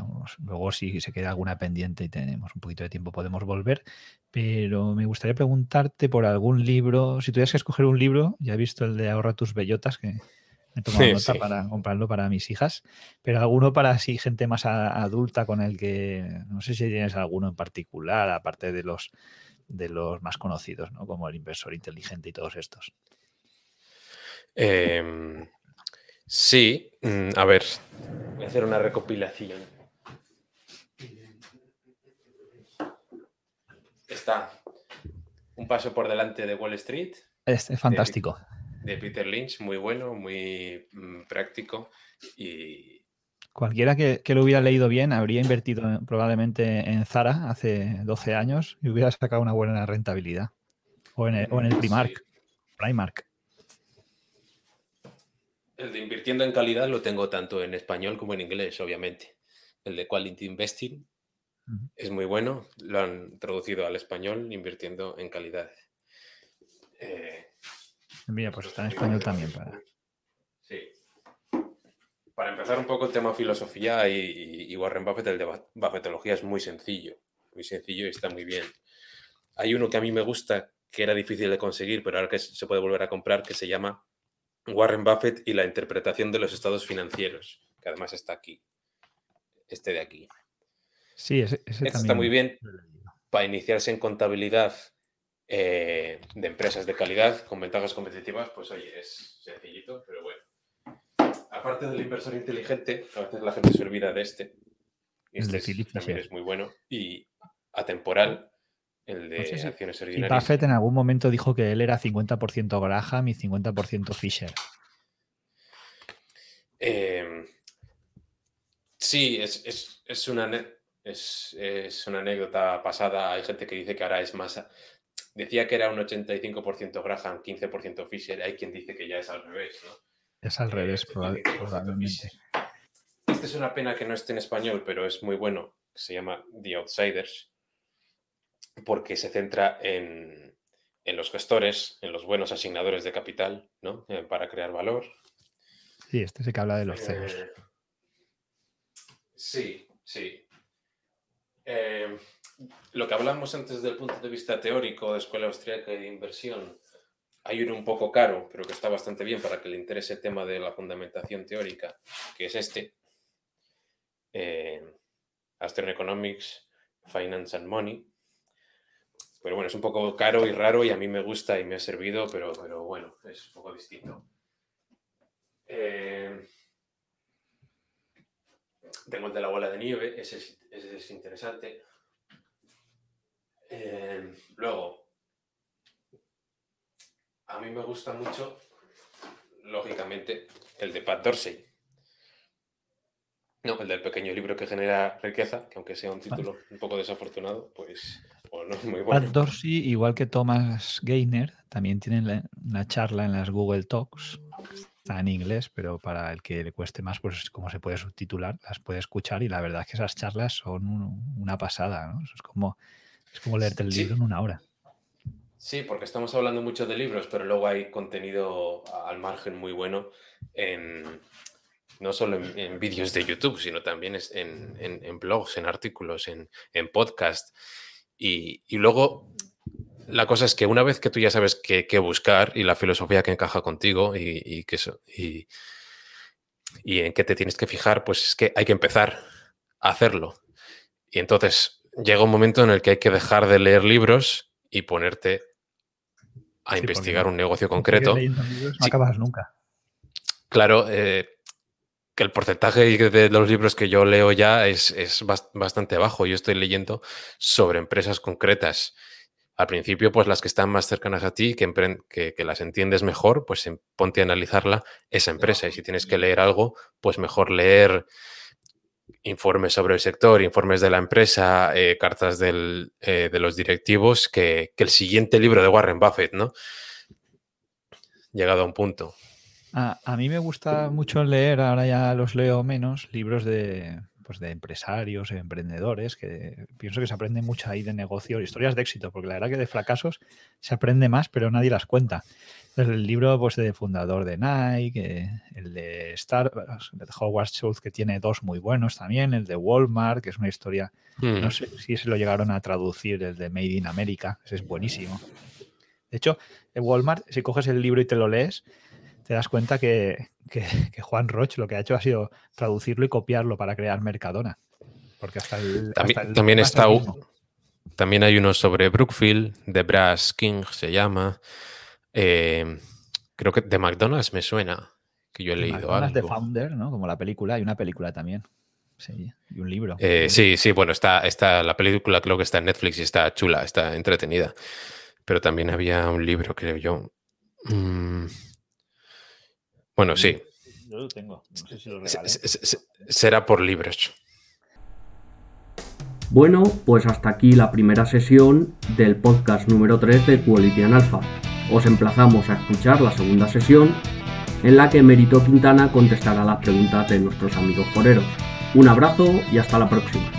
luego si se queda alguna pendiente y tenemos un poquito de tiempo podemos volver. Pero me gustaría preguntarte por algún libro. Si tuvieras que escoger un libro, ya he visto el de Ahorra tus bellotas, que me he tomado nota para comprarlo para mis hijas. Pero alguno para así gente más adulta con el que... No sé si tienes alguno en particular, aparte de los de los más conocidos, ¿no? Como el inversor inteligente y todos estos. Eh, Sí, mm, a ver, voy a hacer una recopilación. Está Un paso por delante de Wall Street. Es, fantástico. De, Peter Lynch, muy bueno, muy mm, práctico y... Cualquiera que, lo hubiera leído bien habría invertido probablemente en Zara hace 12 años y hubiera sacado una buena rentabilidad. O en el, o en el Primark. Primark. El de invirtiendo en calidad lo tengo tanto en español como en inglés, obviamente. El de Quality Investing es muy bueno. Lo han traducido al español, invirtiendo en calidad. Eh, Mira, pues está en español también para. Sí. Para empezar un poco el tema filosofía y, Warren Buffett, el de Buffettología es muy sencillo. Muy sencillo y está muy bien. Hay uno que a mí me gusta, que era difícil de conseguir, pero ahora que se puede volver a comprar, que se llama Warren Buffett y la interpretación de los estados financieros, que además está aquí, este de aquí. Sí, ese, este está muy bien para iniciarse en contabilidad eh, de empresas de calidad con ventajas competitivas, pues oye, es sencillito, pero bueno. Aparte del inversor inteligente, a veces la gente se olvida de este. Este es- también es muy bueno. Y atemporal, el de No sé si- acciones Y ordinarias. Buffett en algún momento dijo que él era 50% Graham y 50% Fisher. Eh, sí, es, es- es una, es, es una anécdota pasada. Hay gente que dice que ahora es más... Decía que era un 85% Graham, 15% Fisher. Hay quien dice que ya es al revés, ¿no? Es al Eh, revés, proba- 85% probablemente. Este es una pena que no esté en español, pero es muy bueno. Se llama The Outsiders, porque se centra en, en los gestores, en los buenos asignadores de capital, ¿no? Eh, para crear valor. Sí, este es el que habla de los CEOs. Eh, sí, sí. Eh, lo que hablamos antes del punto de vista teórico de escuela austríaca y de inversión, hay uno un poco caro, pero que está bastante bien para que le interese el tema de la fundamentación teórica, que es este. Eh, Economics, Finance and Money. Pero bueno, es un poco caro y raro y a mí me gusta y me ha servido, pero, pero bueno, es un poco distinto. Eh, tengo el de la bola de nieve, ese es, ese es interesante. Eh, luego, a mí me gusta mucho, lógicamente, el de Pat Dorsey. No, el del pequeño libro que genera riqueza, que aunque sea un título [LAUGHS] un poco desafortunado, pues bueno, muy. Dorsey, igual que Thomas Gainer, también tienen la- una charla en las Google Talks. Está en inglés, pero para el que le cueste más, pues como se puede subtitular, las puede escuchar y la verdad es que esas charlas son un- una pasada, es como, es como leerte el Sí. libro en una hora. Sí, porque estamos hablando mucho de libros, pero luego hay contenido al margen muy bueno en no solo en, en vídeos de YouTube, sino también en, en- en blogs, en artículos, en, en podcast. Y, y luego la cosa es que una vez que tú ya sabes qué, qué buscar y la filosofía que encaja contigo y, y que eso- y- y en qué te tienes que fijar, pues es que hay que empezar a hacerlo. Y entonces llega un momento en el que hay que dejar de leer libros y ponerte a Sí, investigar un negocio concreto. libros, no Sí. acabas nunca. Claro, eh, que el porcentaje de los libros que yo leo ya es, es bas- bastante bajo. Yo estoy leyendo sobre empresas concretas. Al principio, pues las que están más cercanas a ti, que, que, que las entiendes mejor, pues em- ponte a analizarla esa empresa. Y si tienes que leer algo, pues mejor leer informes sobre el sector, informes de la empresa, eh, cartas del, eh, de los directivos, que, que el siguiente libro de Warren Buffett, ¿no? Llegado a un punto. A, a mí me gusta mucho leer, ahora ya los leo menos, libros de, pues de empresarios, emprendedores, que pienso que se aprende mucho ahí de negocio, historias de éxito, porque la verdad que de fracasos se aprende más, pero nadie las cuenta. Entonces, el libro pues, de fundador de Nike, el de Starbucks, el de Howard Schultz, que tiene dos muy buenos también, el de Walmart, que es una historia, Mm. no sé si se lo llegaron a traducir, el de Made in America, ese es buenísimo. De hecho, en Walmart, si coges el libro y te lo lees, te das cuenta que, que- que Juan Roch lo que ha hecho ha sido traducirlo y copiarlo para crear Mercadona. Porque hasta el. También, hasta el también está hay uno sobre Brookfield, de Brass King se llama. Eh, creo que de McDonald's me suena, que yo he De leído McDonald's, algo. Founder, ¿no? Como la película, hay una película también. Sí, y un libro. Eh, sí, sí, bueno, está, está la película, creo que está en Netflix y está chula, está entretenida. Pero también había un libro, creo yo. Mm, Bueno, sí, Yo lo tengo. No sé si lo regalé. se- se- será por libros. Bueno, pues hasta aquí la primera sesión del podcast número 3 de Quality and Alpha. Os emplazamos a escuchar la segunda sesión en la que Merito Quintana contestará las preguntas de nuestros amigos foreros. Un abrazo y hasta la próxima.